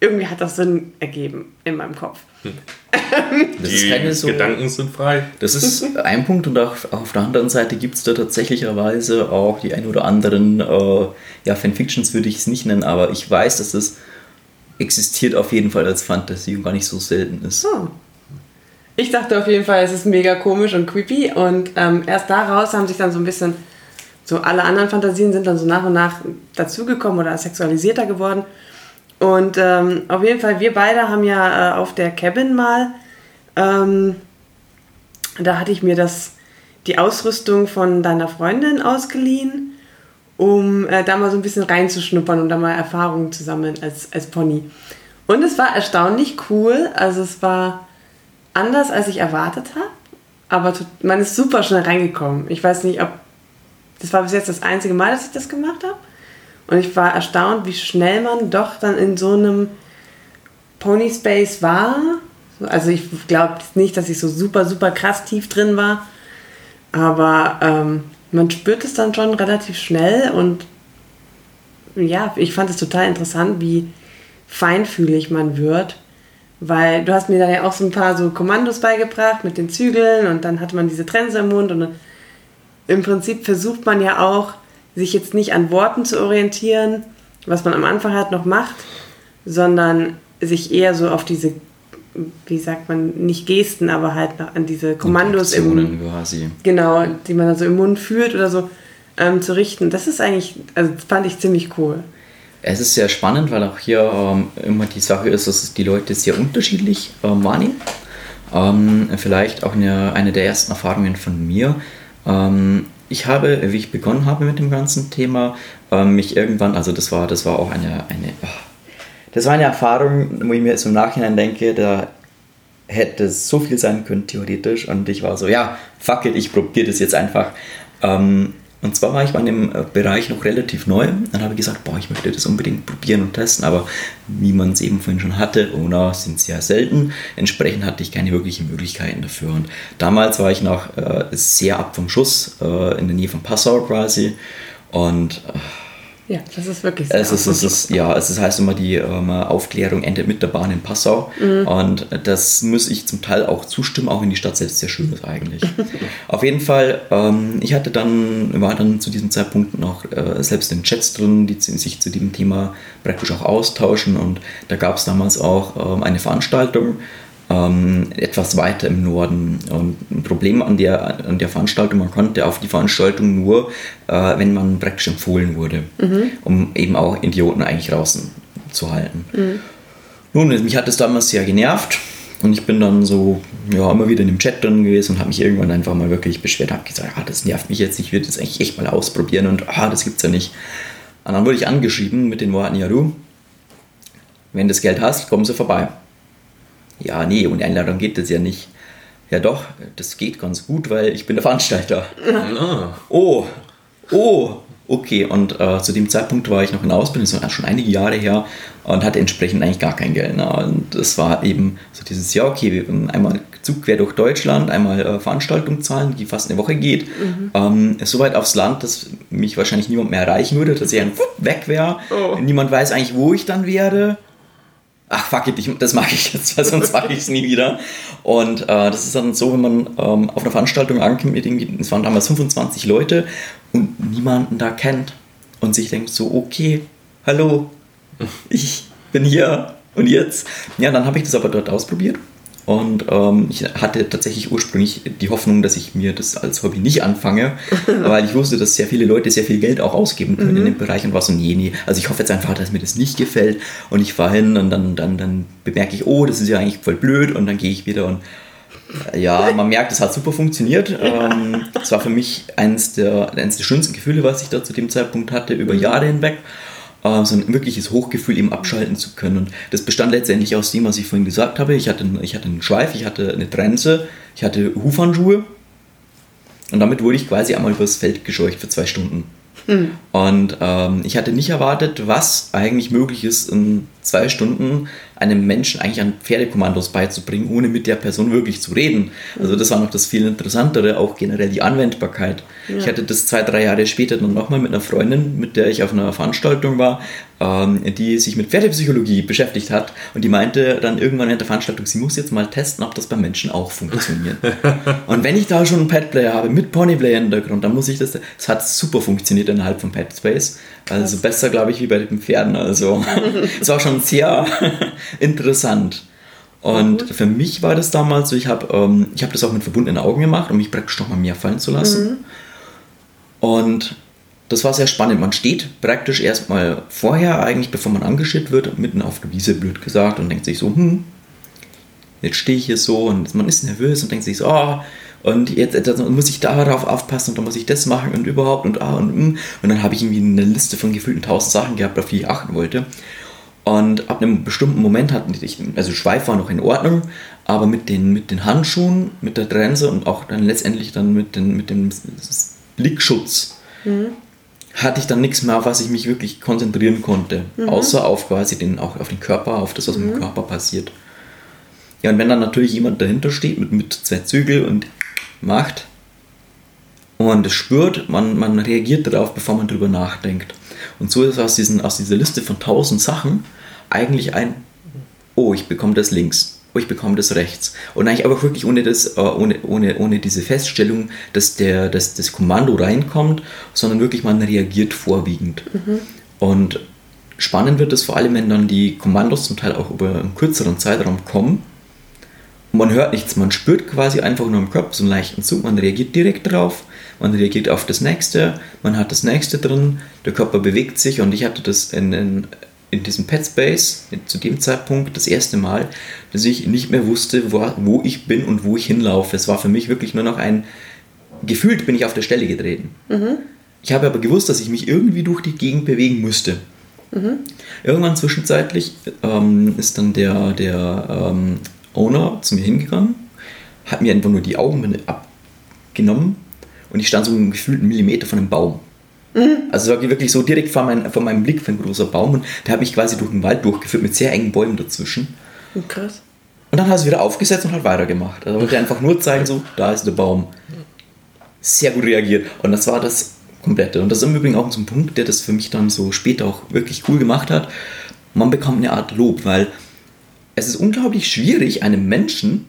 Irgendwie hat das Sinn ergeben in meinem Kopf. Hm. Das die ist keine so, Gedanken sind frei. Das ist ein Punkt und auch auf der anderen Seite gibt es da tatsächlicherweise auch die ein oder anderen, äh, ja, Fanfictions würde ich es nicht nennen, aber ich weiß, dass es existiert auf jeden Fall als Fantasie und gar nicht so selten ist. Oh. Ich dachte auf jeden Fall, es ist mega komisch und creepy und ähm, erst daraus haben sich dann so ein bisschen, so alle anderen Fantasien sind dann so nach und nach dazugekommen oder sexualisierter geworden. Und ähm, auf jeden Fall, wir beide haben ja äh, auf der Cabin mal, ähm, da hatte ich mir das, die Ausrüstung von deiner Freundin ausgeliehen, um äh, da mal so ein bisschen reinzuschnuppern und da mal Erfahrungen zu sammeln als, als Pony. Und es war erstaunlich cool, also es war anders, als ich erwartet habe, aber man ist super schnell reingekommen. Ich weiß nicht, ob das war bis jetzt das einzige Mal, dass ich das gemacht habe. Und ich war erstaunt, wie schnell man doch dann in so einem Pony Space war. Also ich glaube nicht, dass ich so super, super krass tief drin war. Aber ähm, man spürt es dann schon relativ schnell und ja, ich fand es total interessant, wie feinfühlig man wird. Weil du hast mir da ja auch so ein paar so Kommandos beigebracht mit den Zügeln und dann hatte man diese Trense im Mund und im Prinzip versucht man ja auch sich jetzt nicht an Worten zu orientieren, was man am Anfang halt noch macht, sondern sich eher so auf diese wie sagt man, nicht Gesten, aber halt noch an diese Kommandos im, quasi. Genau, die man dann so im Mund fühlt oder so, ähm, zu richten. Das ist eigentlich, also fand ich ziemlich cool. Es ist sehr spannend, weil auch hier ähm, immer die Sache ist, dass die Leute sehr unterschiedlich ähm, wahrnehmen. Ähm, vielleicht auch eine, eine der ersten Erfahrungen von mir. Ähm, ich habe, wie ich begonnen habe mit dem ganzen Thema, ähm, mich irgendwann, also das war, das war auch eine, eine oh, das war eine Erfahrung, wo ich mir jetzt im Nachhinein denke, da hätte so viel sein können, theoretisch. Und ich war so, ja, fuck it, ich probiere das jetzt einfach. Ähm, und zwar war ich bei dem äh, Bereich noch relativ neu. Dann habe ich gesagt, boah, ich möchte das unbedingt probieren und testen. Aber wie man es eben vorhin schon hatte, ONA sind sehr selten. Entsprechend hatte ich keine wirklichen Möglichkeiten dafür. Und damals war ich noch äh, sehr ab vom Schuss, äh, in der Nähe von Passau quasi. Und äh, ja, das ist wirklich sehr es ist, es ist, Ja, es ist, heißt immer, die ähm, Aufklärung endet mit der Bahn in Passau. Mhm. Und das muss ich zum Teil auch zustimmen, auch wenn die Stadt selbst sehr schön ist eigentlich. Auf jeden Fall, ähm, ich hatte dann, war dann zu diesem Zeitpunkt noch äh, selbst in Chats drin, die sich zu diesem Thema praktisch auch austauschen. Und da gab es damals auch ähm, eine Veranstaltung, ähm, etwas weiter im Norden. Und ein Problem an der, an der Veranstaltung, man konnte auf die Veranstaltung nur, äh, wenn man praktisch empfohlen wurde, mhm. um eben auch Idioten eigentlich draußen zu halten. Mhm. Nun, mich hat das damals sehr genervt. Und ich bin dann so, ja, immer wieder in dem Chat drin gewesen und habe mich irgendwann einfach mal wirklich beschwert, habe gesagt, ah, das nervt mich jetzt, ich würde das eigentlich echt mal ausprobieren und ah, das gibt's ja nicht. Und dann wurde ich angeschrieben mit den Worten, ja du, wenn du das Geld hast, kommen sie vorbei. Ja, nee, ohne Einladung geht das ja nicht. Ja doch, das geht ganz gut, weil ich bin der Veranstalter. Ah. Oh, oh, okay. Und äh, zu dem Zeitpunkt war ich noch in der Ausbildung, das war schon einige Jahre her und hatte entsprechend eigentlich gar kein Geld. Ne? Und es war eben so dieses, ja okay, wir einmal Zug quer durch Deutschland, einmal äh, Veranstaltung zahlen, die fast eine Woche geht. Mhm. Ähm, so weit aufs Land, dass mich wahrscheinlich niemand mehr erreichen würde, dass ich ein weg wäre. Oh. Niemand weiß eigentlich, wo ich dann wäre ach fuck it, ich, das mache ich jetzt, weil sonst mache ich es nie wieder. Und äh, das ist dann so, wenn man ähm, auf einer Veranstaltung ankommt, es waren damals 25 Leute und niemanden da kennt und sich denkt so, okay, hallo, ich bin hier und jetzt. Ja, dann habe ich das aber dort ausprobiert und ähm, ich hatte tatsächlich ursprünglich die Hoffnung, dass ich mir das als Hobby nicht anfange, weil ich wusste, dass sehr viele Leute sehr viel Geld auch ausgeben können mhm. in dem Bereich und was und nee, nee. Also ich hoffe jetzt einfach, dass mir das nicht gefällt und ich fahre hin und dann, dann, dann bemerke ich, oh, das ist ja eigentlich voll blöd und dann gehe ich wieder und äh, ja, man merkt, es hat super funktioniert. Es ähm, war für mich eines der, eines der schönsten Gefühle, was ich da zu dem Zeitpunkt hatte, über mhm. Jahre hinweg äh, so ein wirkliches Hochgefühl eben abschalten zu können. Und das bestand letztendlich aus dem, was ich vorhin gesagt habe. Ich hatte, ich hatte einen Schweif, ich hatte eine Trense, ich hatte Hufhandschuhe und damit wurde ich quasi einmal übers Feld gescheucht für zwei Stunden. Mhm. Und ähm, ich hatte nicht erwartet, was eigentlich möglich ist, in zwei Stunden einem Menschen eigentlich an Pferdekommandos beizubringen, ohne mit der Person wirklich zu reden. Also das war noch das viel Interessantere, auch generell die Anwendbarkeit. Ja. Ich hatte das zwei, drei Jahre später dann nochmal mit einer Freundin, mit der ich auf einer Veranstaltung war, ähm, die sich mit Pferdepsychologie beschäftigt hat und die meinte dann irgendwann in der Veranstaltung, sie muss jetzt mal testen, ob das bei Menschen auch funktioniert. und wenn ich da schon einen Petplayer habe mit Ponyplayer im Hintergrund, dann muss ich das, es hat super funktioniert innerhalb von Petspace. Also besser, glaube ich, wie bei den Pferden. Also es war schon sehr interessant. Und für mich war das damals so, ich habe ähm, hab das auch mit verbundenen Augen gemacht, um mich praktisch noch mal mehr fallen zu lassen. Mhm. Und das war sehr spannend. Man steht praktisch erstmal vorher, eigentlich bevor man angeschickt wird, mitten auf der Wiese, blöd gesagt, und denkt sich so, hm, jetzt stehe ich hier so und man ist nervös und denkt sich so, oh, und jetzt, muss ich darauf aufpassen und dann muss ich das machen und überhaupt und ah und mm. Und dann habe ich irgendwie eine Liste von gefühlten tausend Sachen gehabt, auf die ich achten wollte. Und ab einem bestimmten Moment hatten ich, also Schweif war noch in Ordnung, aber mit den, mit den Handschuhen, mit der Trense und auch dann letztendlich dann mit, den, mit dem Blickschutz mhm hatte ich dann nichts mehr, auf was ich mich wirklich konzentrieren konnte. Mhm. Außer auf quasi den, auch auf den Körper, auf das, was mhm. im Körper passiert. Ja, und wenn dann natürlich jemand dahinter steht mit, mit zwei Zügel und macht und es spürt, man, man reagiert darauf, bevor man drüber nachdenkt. Und so ist aus, diesen, aus dieser Liste von tausend Sachen eigentlich ein, oh, ich bekomme das links ich bekomme das rechts. Und eigentlich aber wirklich ohne, das, äh, ohne, ohne, ohne diese Feststellung, dass, der, dass das Kommando reinkommt, sondern wirklich man reagiert vorwiegend. Mhm. Und spannend wird es vor allem, wenn dann die Kommandos zum Teil auch über einen kürzeren Zeitraum kommen man hört nichts, man spürt quasi einfach nur im Kopf so einen leichten Zug, man reagiert direkt drauf, man reagiert auf das nächste, man hat das nächste drin, der Körper bewegt sich und ich hatte das in, in, in diesem Pet Space zu dem Zeitpunkt das erste Mal, dass ich nicht mehr wusste, wo, wo ich bin und wo ich hinlaufe. Es war für mich wirklich nur noch ein, gefühlt bin ich auf der Stelle getreten. Mhm. Ich habe aber gewusst, dass ich mich irgendwie durch die Gegend bewegen müsste. Mhm. Irgendwann zwischenzeitlich ähm, ist dann der, der ähm, Owner zu mir hingegangen, hat mir einfach nur die Augenbinde abgenommen und ich stand so einen gefühlten Millimeter von einem Baum. Mhm. Also es war wirklich so direkt vor, mein, vor meinem Blick für ein großer Baum und der hat mich quasi durch den Wald durchgeführt mit sehr engen Bäumen dazwischen. Oh, krass. Und dann hat es wieder aufgesetzt und hat weitergemacht. Also wollte einfach nur zeigen, so, da ist der Baum. Sehr gut reagiert. Und das war das Komplette. Und das ist im Übrigen auch so ein Punkt, der das für mich dann so später auch wirklich cool gemacht hat. Man bekommt eine Art Lob, weil es ist unglaublich schwierig, einem Menschen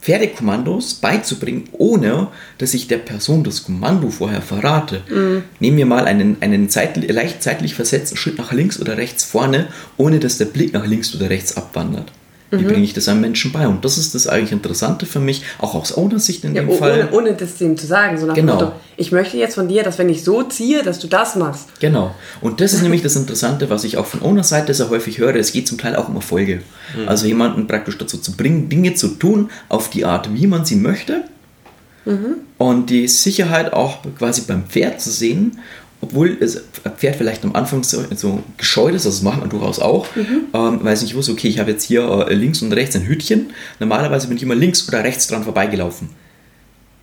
Pferdekommandos beizubringen, ohne dass ich der Person das Kommando vorher verrate. Mhm. Nehmen wir mal einen, einen zeitlich, leicht zeitlich versetzten Schritt nach links oder rechts vorne, ohne dass der Blick nach links oder rechts abwandert. Wie mhm. bringe ich das einem Menschen bei? Und das ist das eigentlich Interessante für mich, auch aus Owner-Sicht in ja, dem ohne, Fall. Ohne das dem zu sagen, so nach genau. Motto, ich möchte jetzt von dir, dass wenn ich so ziehe, dass du das machst. Genau. Und das ist nämlich das Interessante, was ich auch von Owner-Seite sehr häufig höre. Es geht zum Teil auch um Erfolge. Mhm. Also jemanden praktisch dazu zu bringen, Dinge zu tun, auf die Art, wie man sie möchte. Mhm. Und die Sicherheit auch quasi beim Pferd zu sehen obwohl das Pferd vielleicht am Anfang so, so gescheut ist, also das macht man durchaus auch, mhm. ähm, weil es nicht wusste, okay, ich habe jetzt hier äh, links und rechts ein Hütchen. Normalerweise bin ich immer links oder rechts dran vorbeigelaufen.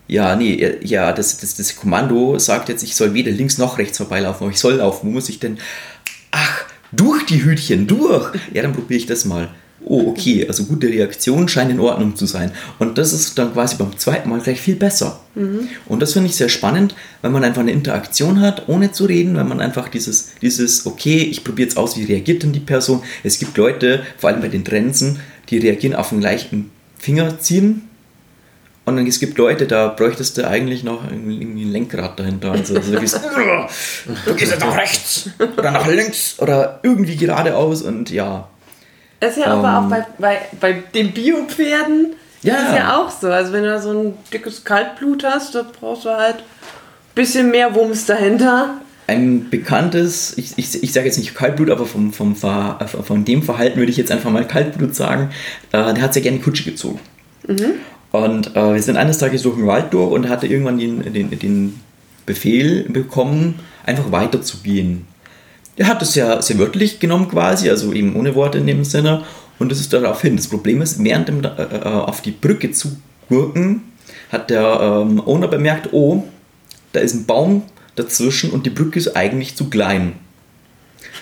Ja, nee, äh, ja, das, das, das Kommando sagt jetzt, ich soll weder links noch rechts vorbeilaufen, aber ich soll laufen. Wo muss ich denn? Ach, durch die Hütchen, durch! Ja, dann probiere ich das mal oh, okay, also gute Reaktion scheint in Ordnung zu sein. Und das ist dann quasi beim zweiten Mal gleich viel besser. Mhm. Und das finde ich sehr spannend, wenn man einfach eine Interaktion hat, ohne zu reden, wenn man einfach dieses, dieses okay, ich probiere jetzt aus, wie reagiert denn die Person. Es gibt Leute, vor allem bei den Trensen, die reagieren auf einen leichten Fingerziehen. Und dann es gibt Leute, da bräuchtest du eigentlich noch irgendwie ein Lenkrad dahinter. Also, also du, gehst, du gehst jetzt nach rechts oder nach links oder irgendwie geradeaus und ja, das ist ja um, aber auch ähm. bei, bei, bei den Bio-Pferden ja. ist ja auch so. Also wenn du da so ein dickes Kaltblut hast, da brauchst du halt ein bisschen mehr Wumms dahinter. Ein bekanntes, ich, ich, ich sage jetzt nicht Kaltblut, aber vom, vom, von dem Verhalten würde ich jetzt einfach mal Kaltblut sagen, äh, der hat sehr gerne Kutsche gezogen. Mhm. Und äh, wir sind eines Tages durch den Wald durch und hatte irgendwann den, den, den Befehl bekommen, einfach weiterzugehen. Er hat es ja sehr wörtlich genommen quasi, also eben ohne Worte in dem Sinne. Und das ist darauf hin. Das Problem ist, während dem äh, äh, auf die Brücke zu gurken, hat der ähm, Owner bemerkt, oh, da ist ein Baum dazwischen und die Brücke ist eigentlich zu klein.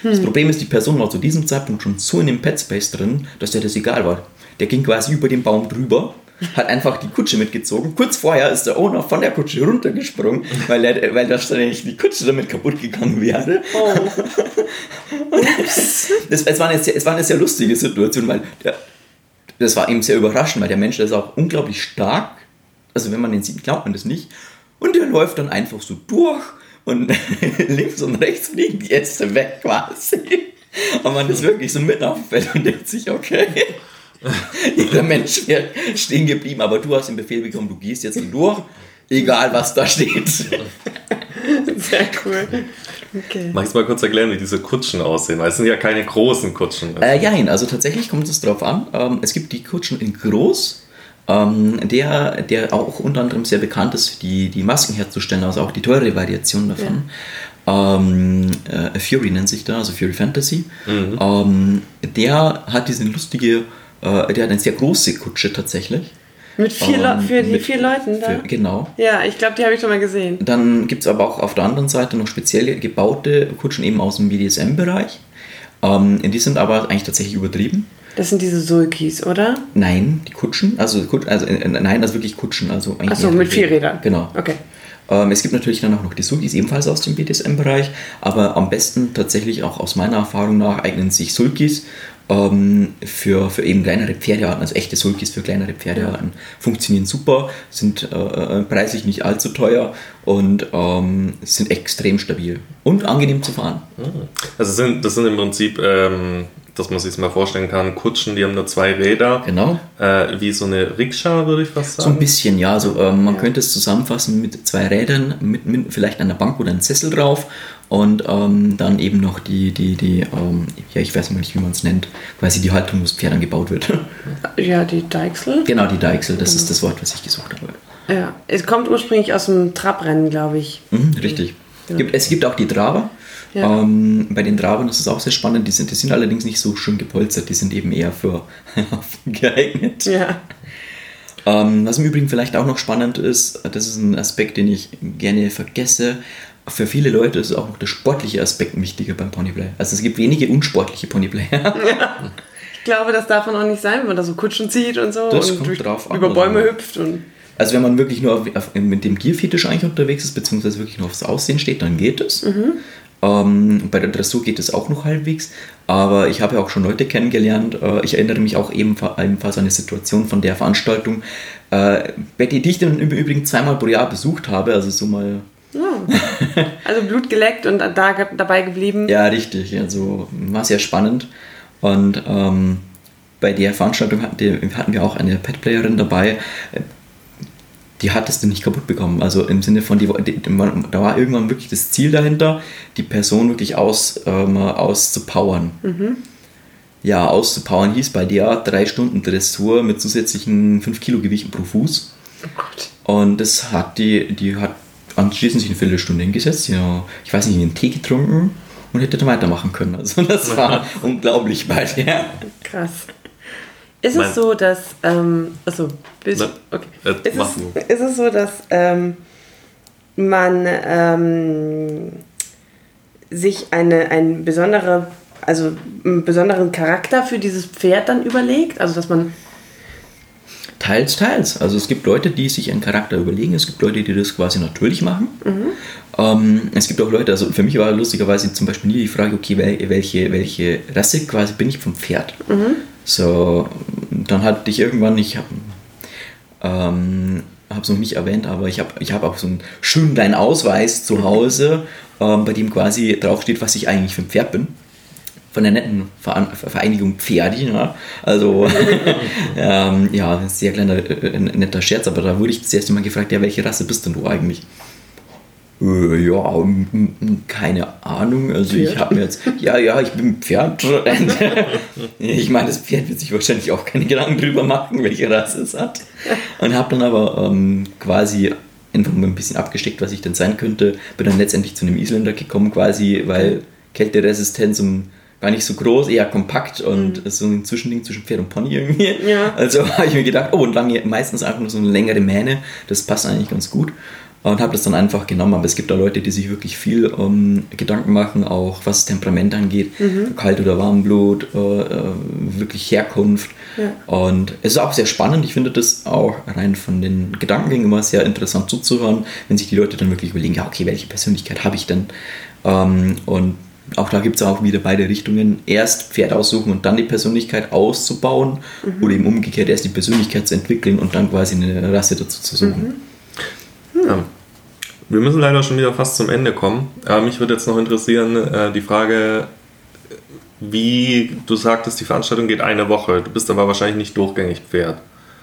Hm. Das Problem ist, die Person war zu diesem Zeitpunkt schon so in dem Pet Space drin, dass der das egal war. Der ging quasi über den Baum drüber hat einfach die Kutsche mitgezogen. Kurz vorher ist der Owner von der Kutsche runtergesprungen, weil, er, weil da ständig die Kutsche damit kaputt gegangen wäre. Oh. das, es, war eine sehr, es war eine sehr lustige Situation, weil der, das war eben sehr überraschend, weil der Mensch ist auch unglaublich stark. Also wenn man den sieht, glaubt man das nicht. Und der läuft dann einfach so durch und links und rechts fliegen die Äste weg quasi. Und man ist wirklich so mitten auf dem Feld und denkt sich, okay. Jeder Mensch wäre stehen geblieben, aber du hast den Befehl bekommen, du gehst jetzt durch, egal was da steht. Sehr cool. Okay. Magst du mal kurz erklären, wie diese Kutschen aussehen? Weil es sind ja keine großen Kutschen. Äh, ja, also tatsächlich kommt es darauf an. Ähm, es gibt die Kutschen in groß, ähm, der, der auch unter anderem sehr bekannt ist, die, die Masken herzustellen, also auch die teure Variation davon. Ja. Ähm, äh, Fury nennt sich da, also Fury Fantasy. Mhm. Ähm, der hat diese lustige äh, der hat eine sehr große Kutsche tatsächlich. Mit vier ähm, für die mit, vier Leuten da? Für, genau. Ja, ich glaube, die habe ich schon mal gesehen. Dann gibt es aber auch auf der anderen Seite noch speziell gebaute Kutschen eben aus dem BDSM-Bereich. Ähm, die sind aber eigentlich tatsächlich übertrieben. Das sind diese Sulkis, oder? Nein, die Kutschen. Also, also äh, nein, also wirklich Kutschen. Also Achso, mit vier Rädern. Genau. Okay. Ähm, es gibt natürlich dann auch noch die Sulkis, ebenfalls aus dem BDSM-Bereich, aber am besten tatsächlich auch aus meiner Erfahrung nach eignen sich Sulkis ähm, für, für eben kleinere Pferdearten, also echte Sulkis für kleinere Pferdearten, funktionieren super, sind äh, äh, preislich nicht allzu teuer und ähm, sind extrem stabil und angenehm zu fahren. Also sind, das sind im Prinzip ähm, dass man sich mal vorstellen kann, Kutschen, die haben nur zwei Räder. Genau. Äh, wie so eine Rikscha, würde ich fast sagen. So ein bisschen, ja. Also, ähm, man ja. könnte es zusammenfassen mit zwei Rädern, mit, mit vielleicht einer Bank oder einem Sessel drauf und ähm, dann eben noch die, die, die ähm, ja, ich weiß nicht, wie man es nennt, quasi die Haltung, wo das Pferd angebaut wird. Ja, die Deichsel. Genau, die Deichsel, das genau. ist das Wort, was ich gesucht habe. Ja, es kommt ursprünglich aus dem Trabrennen, glaube ich. Mhm, richtig. Ja. Es gibt auch die Traber. Ja. Ähm, bei den Trabern ist es auch sehr spannend. Die sind, die sind allerdings nicht so schön gepolstert, die sind eben eher für geeignet. Ja. Ähm, was im Übrigen vielleicht auch noch spannend ist, das ist ein Aspekt, den ich gerne vergesse. Für viele Leute ist auch noch der sportliche Aspekt wichtiger beim Ponyplay. Also es gibt wenige unsportliche Ponyplayer. Ja. Ich glaube, das darf man auch nicht sein, wenn man da so Kutschen zieht und so das und kommt durch, über an, Bäume hüpft. Und also wenn man wirklich nur auf, auf, mit dem Gierfetisch eigentlich unterwegs ist, beziehungsweise wirklich nur aufs Aussehen steht, dann geht es. Mhm. Ähm, bei der Dressur geht es auch noch halbwegs, aber ich habe ja auch schon Leute kennengelernt. Äh, ich erinnere mich auch ebenfalls an eine Situation von der Veranstaltung, äh, Betty, die ich dann im Übrigen zweimal pro Jahr besucht habe, also so mal. Oh. Also Blut geleckt und da dabei geblieben. ja, richtig. Also war sehr spannend. Und ähm, bei der Veranstaltung hatten, hatten wir auch eine Petplayerin dabei die hattest du nicht kaputt bekommen. Also im Sinne von, die, die, da war irgendwann wirklich das Ziel dahinter, die Person wirklich aus, ähm, auszupowern. Mhm. Ja, auszupowern hieß bei der drei Stunden Dressur mit zusätzlichen 5 Kilo Gewichten pro Fuß. Oh Gott. Und das hat die, die hat anschließend sich eine Viertelstunde hingesetzt, ja, ich weiß nicht, einen Tee getrunken und hätte dann weitermachen können. Also das war unglaublich bei der. Krass. Ist es so, dass. Ähm, achso, okay. Äh, ist, es, ist es so, dass ähm, man ähm, sich eine, ein besondere, also einen besonderen Charakter für dieses Pferd dann überlegt? Also, dass man. Teils, teils. Also es gibt Leute, die sich einen Charakter überlegen, es gibt Leute, die das quasi natürlich machen. Mhm. Ähm, es gibt auch Leute, also für mich war lustigerweise zum Beispiel nie die Frage, okay, welche, welche Rasse quasi bin ich vom Pferd? Mhm. So, dann hatte ich irgendwann, ich habe ähm, noch nicht erwähnt, aber ich habe ich hab auch so einen schönen kleinen Ausweis zu Hause, ähm, bei dem quasi draufsteht, was ich eigentlich für ein Pferd bin. Von der netten Vereinigung Pferdi. Ja. Also, ähm, ja, sehr kleiner, äh, netter Scherz, aber da wurde ich das erste Mal gefragt, ja, welche Rasse bist denn du eigentlich? Äh, ja, keine Ahnung. Also Pferd. ich habe mir jetzt, ja, ja, ich bin Pferd. ich meine, das Pferd wird sich wahrscheinlich auch keine Gedanken drüber machen, welche Rasse es hat. Und habe dann aber ähm, quasi einfach mal ein bisschen abgesteckt, was ich denn sein könnte. Bin dann letztendlich zu einem Isländer gekommen, quasi, weil Kälteresistenz um gar nicht so groß, eher kompakt und mhm. so ein Zwischending zwischen Pferd und Pony irgendwie. Ja. Also habe ich mir gedacht, oh, und lange, meistens einfach nur so eine längere Mähne, das passt eigentlich ganz gut und habe das dann einfach genommen. Aber es gibt da Leute, die sich wirklich viel ähm, Gedanken machen, auch was das Temperament angeht, mhm. Kalt- oder Warmblut, äh, äh, wirklich Herkunft. Ja. Und es ist auch sehr spannend. Ich finde das auch rein von den Gedankengängen immer sehr interessant zuzuhören, wenn sich die Leute dann wirklich überlegen, ja, okay, welche Persönlichkeit habe ich denn? Ähm, und auch da gibt es auch wieder beide Richtungen. Erst Pferd aussuchen und dann die Persönlichkeit auszubauen mhm. oder eben umgekehrt erst die Persönlichkeit zu entwickeln und dann quasi eine Rasse dazu zu suchen. Mhm. Ja. Wir müssen leider schon wieder fast zum Ende kommen. Aber mich würde jetzt noch interessieren, äh, die Frage, wie du sagtest, die Veranstaltung geht eine Woche. Du bist aber wahrscheinlich nicht durchgängig Pferd.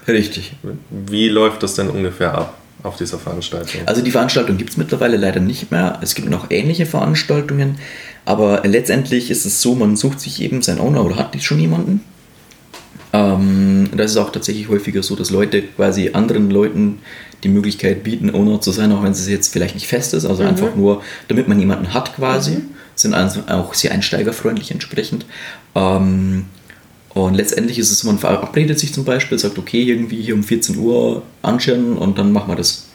Richtig. Wie läuft das denn ungefähr ab auf dieser Veranstaltung? Also die Veranstaltung gibt es mittlerweile leider nicht mehr. Es gibt noch ähnliche Veranstaltungen, aber letztendlich ist es so, man sucht sich eben seinen Owner oder hat schon jemanden. Ähm, das ist auch tatsächlich häufiger so, dass Leute quasi anderen Leuten die Möglichkeit bieten, Owner zu sein, auch wenn es jetzt vielleicht nicht fest ist, also mhm. einfach nur, damit man jemanden hat quasi. Mhm. Sind also auch sehr einsteigerfreundlich entsprechend. Ähm, und letztendlich ist es, man verabredet sich zum Beispiel, sagt, okay, irgendwie hier um 14 Uhr anscheren und dann machen wir das.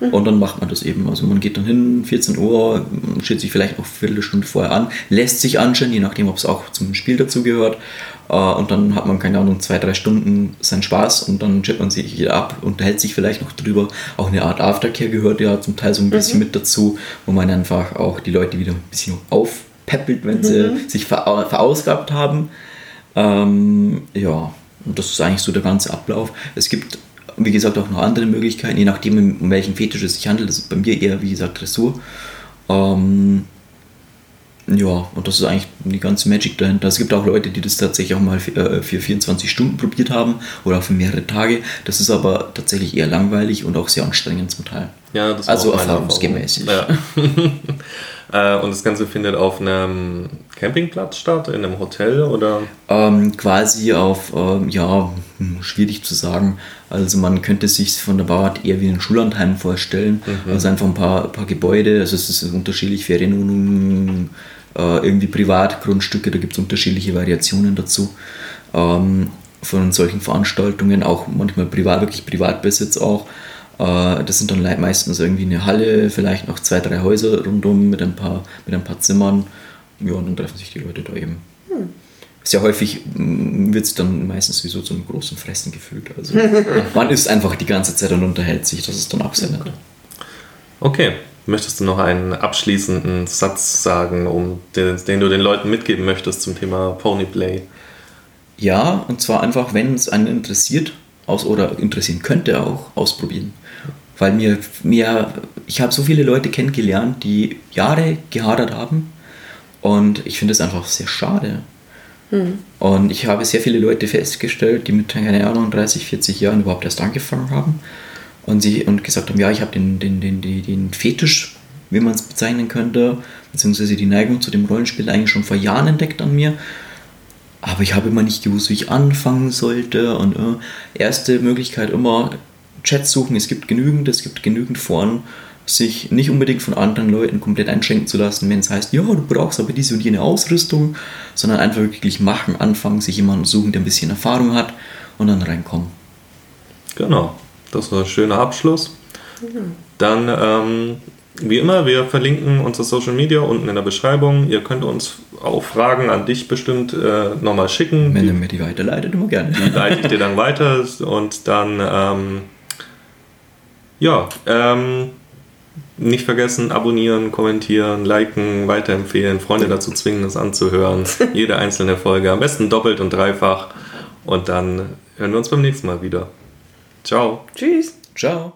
Mhm. Und dann macht man das eben. Also man geht dann hin, 14 Uhr, steht sich vielleicht noch eine Viertelstunde vorher an, lässt sich anscheren, je nachdem, ob es auch zum Spiel dazugehört. Äh, und dann hat man, keine Ahnung, zwei, drei Stunden seinen Spaß und dann chippt man sich ab, und unterhält sich vielleicht noch drüber. Auch eine Art Aftercare gehört ja zum Teil so ein bisschen mhm. mit dazu, wo man einfach auch die Leute wieder ein bisschen aufpeppelt, wenn mhm. sie sich verausgabt haben. Ähm, ja, und das ist eigentlich so der ganze Ablauf. Es gibt, wie gesagt, auch noch andere Möglichkeiten, je nachdem, um welchen Fetisch es sich handelt. Das ist bei mir eher, wie gesagt, Dressur. Ähm, Ja, und das ist eigentlich die ganze Magic dahinter. Es gibt auch Leute, die das tatsächlich auch mal für, äh, für 24 Stunden probiert haben oder auch für mehrere Tage. Das ist aber tatsächlich eher langweilig und auch sehr anstrengend zum Teil. Ja, das also erfahrungsgemäß. Ja. Äh, und das Ganze findet auf einem Campingplatz statt, in einem Hotel oder? Ähm, quasi auf, ähm, ja, hm, schwierig zu sagen. Also man könnte sich von der Bauart eher wie ein Schullandheim vorstellen. Mhm. Also einfach ein paar, paar Gebäude, also es ist unterschiedlich Ferienwohnungen, äh, irgendwie Privatgrundstücke, da gibt es unterschiedliche Variationen dazu. Ähm, von solchen Veranstaltungen, auch manchmal privat, wirklich Privatbesitz auch. Äh, das sind dann meistens irgendwie eine Halle, vielleicht noch zwei, drei Häuser rundum mit ein paar, mit ein paar Zimmern. Ja, und dann treffen sich die Leute da eben. Sehr häufig mm, wird es dann meistens wie so zu einem großen Fressen gefühlt. Also man isst einfach die ganze Zeit und unterhält sich. Das ist dann auch sehr nett. Okay. Möchtest du noch einen abschließenden Satz sagen, um den, den du den Leuten mitgeben möchtest zum Thema Ponyplay? Ja, und zwar einfach, wenn es einen interessiert, aus oder interessieren könnte auch, ausprobieren. Weil mir, mir ich habe so viele Leute kennengelernt, die Jahre gehadert haben und ich finde es einfach sehr schade. Mhm. Und ich habe sehr viele Leute festgestellt, die mit, keine Ahnung, 30, 40 Jahren überhaupt erst angefangen haben und, sie, und gesagt haben, ja, ich habe den, den, den, den, Fetisch, wie man es bezeichnen könnte, beziehungsweise die Neigung zu dem Rollenspiel eigentlich schon vor Jahren entdeckt an mir aber ich habe immer nicht gewusst, wie ich anfangen sollte. Und äh, erste Möglichkeit immer Chat suchen. Es gibt genügend, es gibt genügend Foren, sich nicht unbedingt von anderen Leuten komplett einschränken zu lassen, wenn es heißt, ja, du brauchst aber diese und jene Ausrüstung, sondern einfach wirklich machen, anfangen, sich jemanden suchen, der ein bisschen Erfahrung hat und dann reinkommen. Genau, das war ein schöner Abschluss. Mhm. Dann ähm, wie immer, wir verlinken unsere Social Media unten in der Beschreibung. Ihr könnt uns auch Fragen an dich bestimmt äh, nochmal schicken. Wenn ihr mir die weiterleitet, immer gerne. Die leite ich dir dann weiter und dann, ähm, ja, ähm, nicht vergessen, abonnieren, kommentieren, liken, weiterempfehlen, Freunde dazu zwingen, das anzuhören. Jede einzelne Folge, am besten doppelt und dreifach. Und dann hören wir uns beim nächsten Mal wieder. Ciao. Tschüss. Ciao.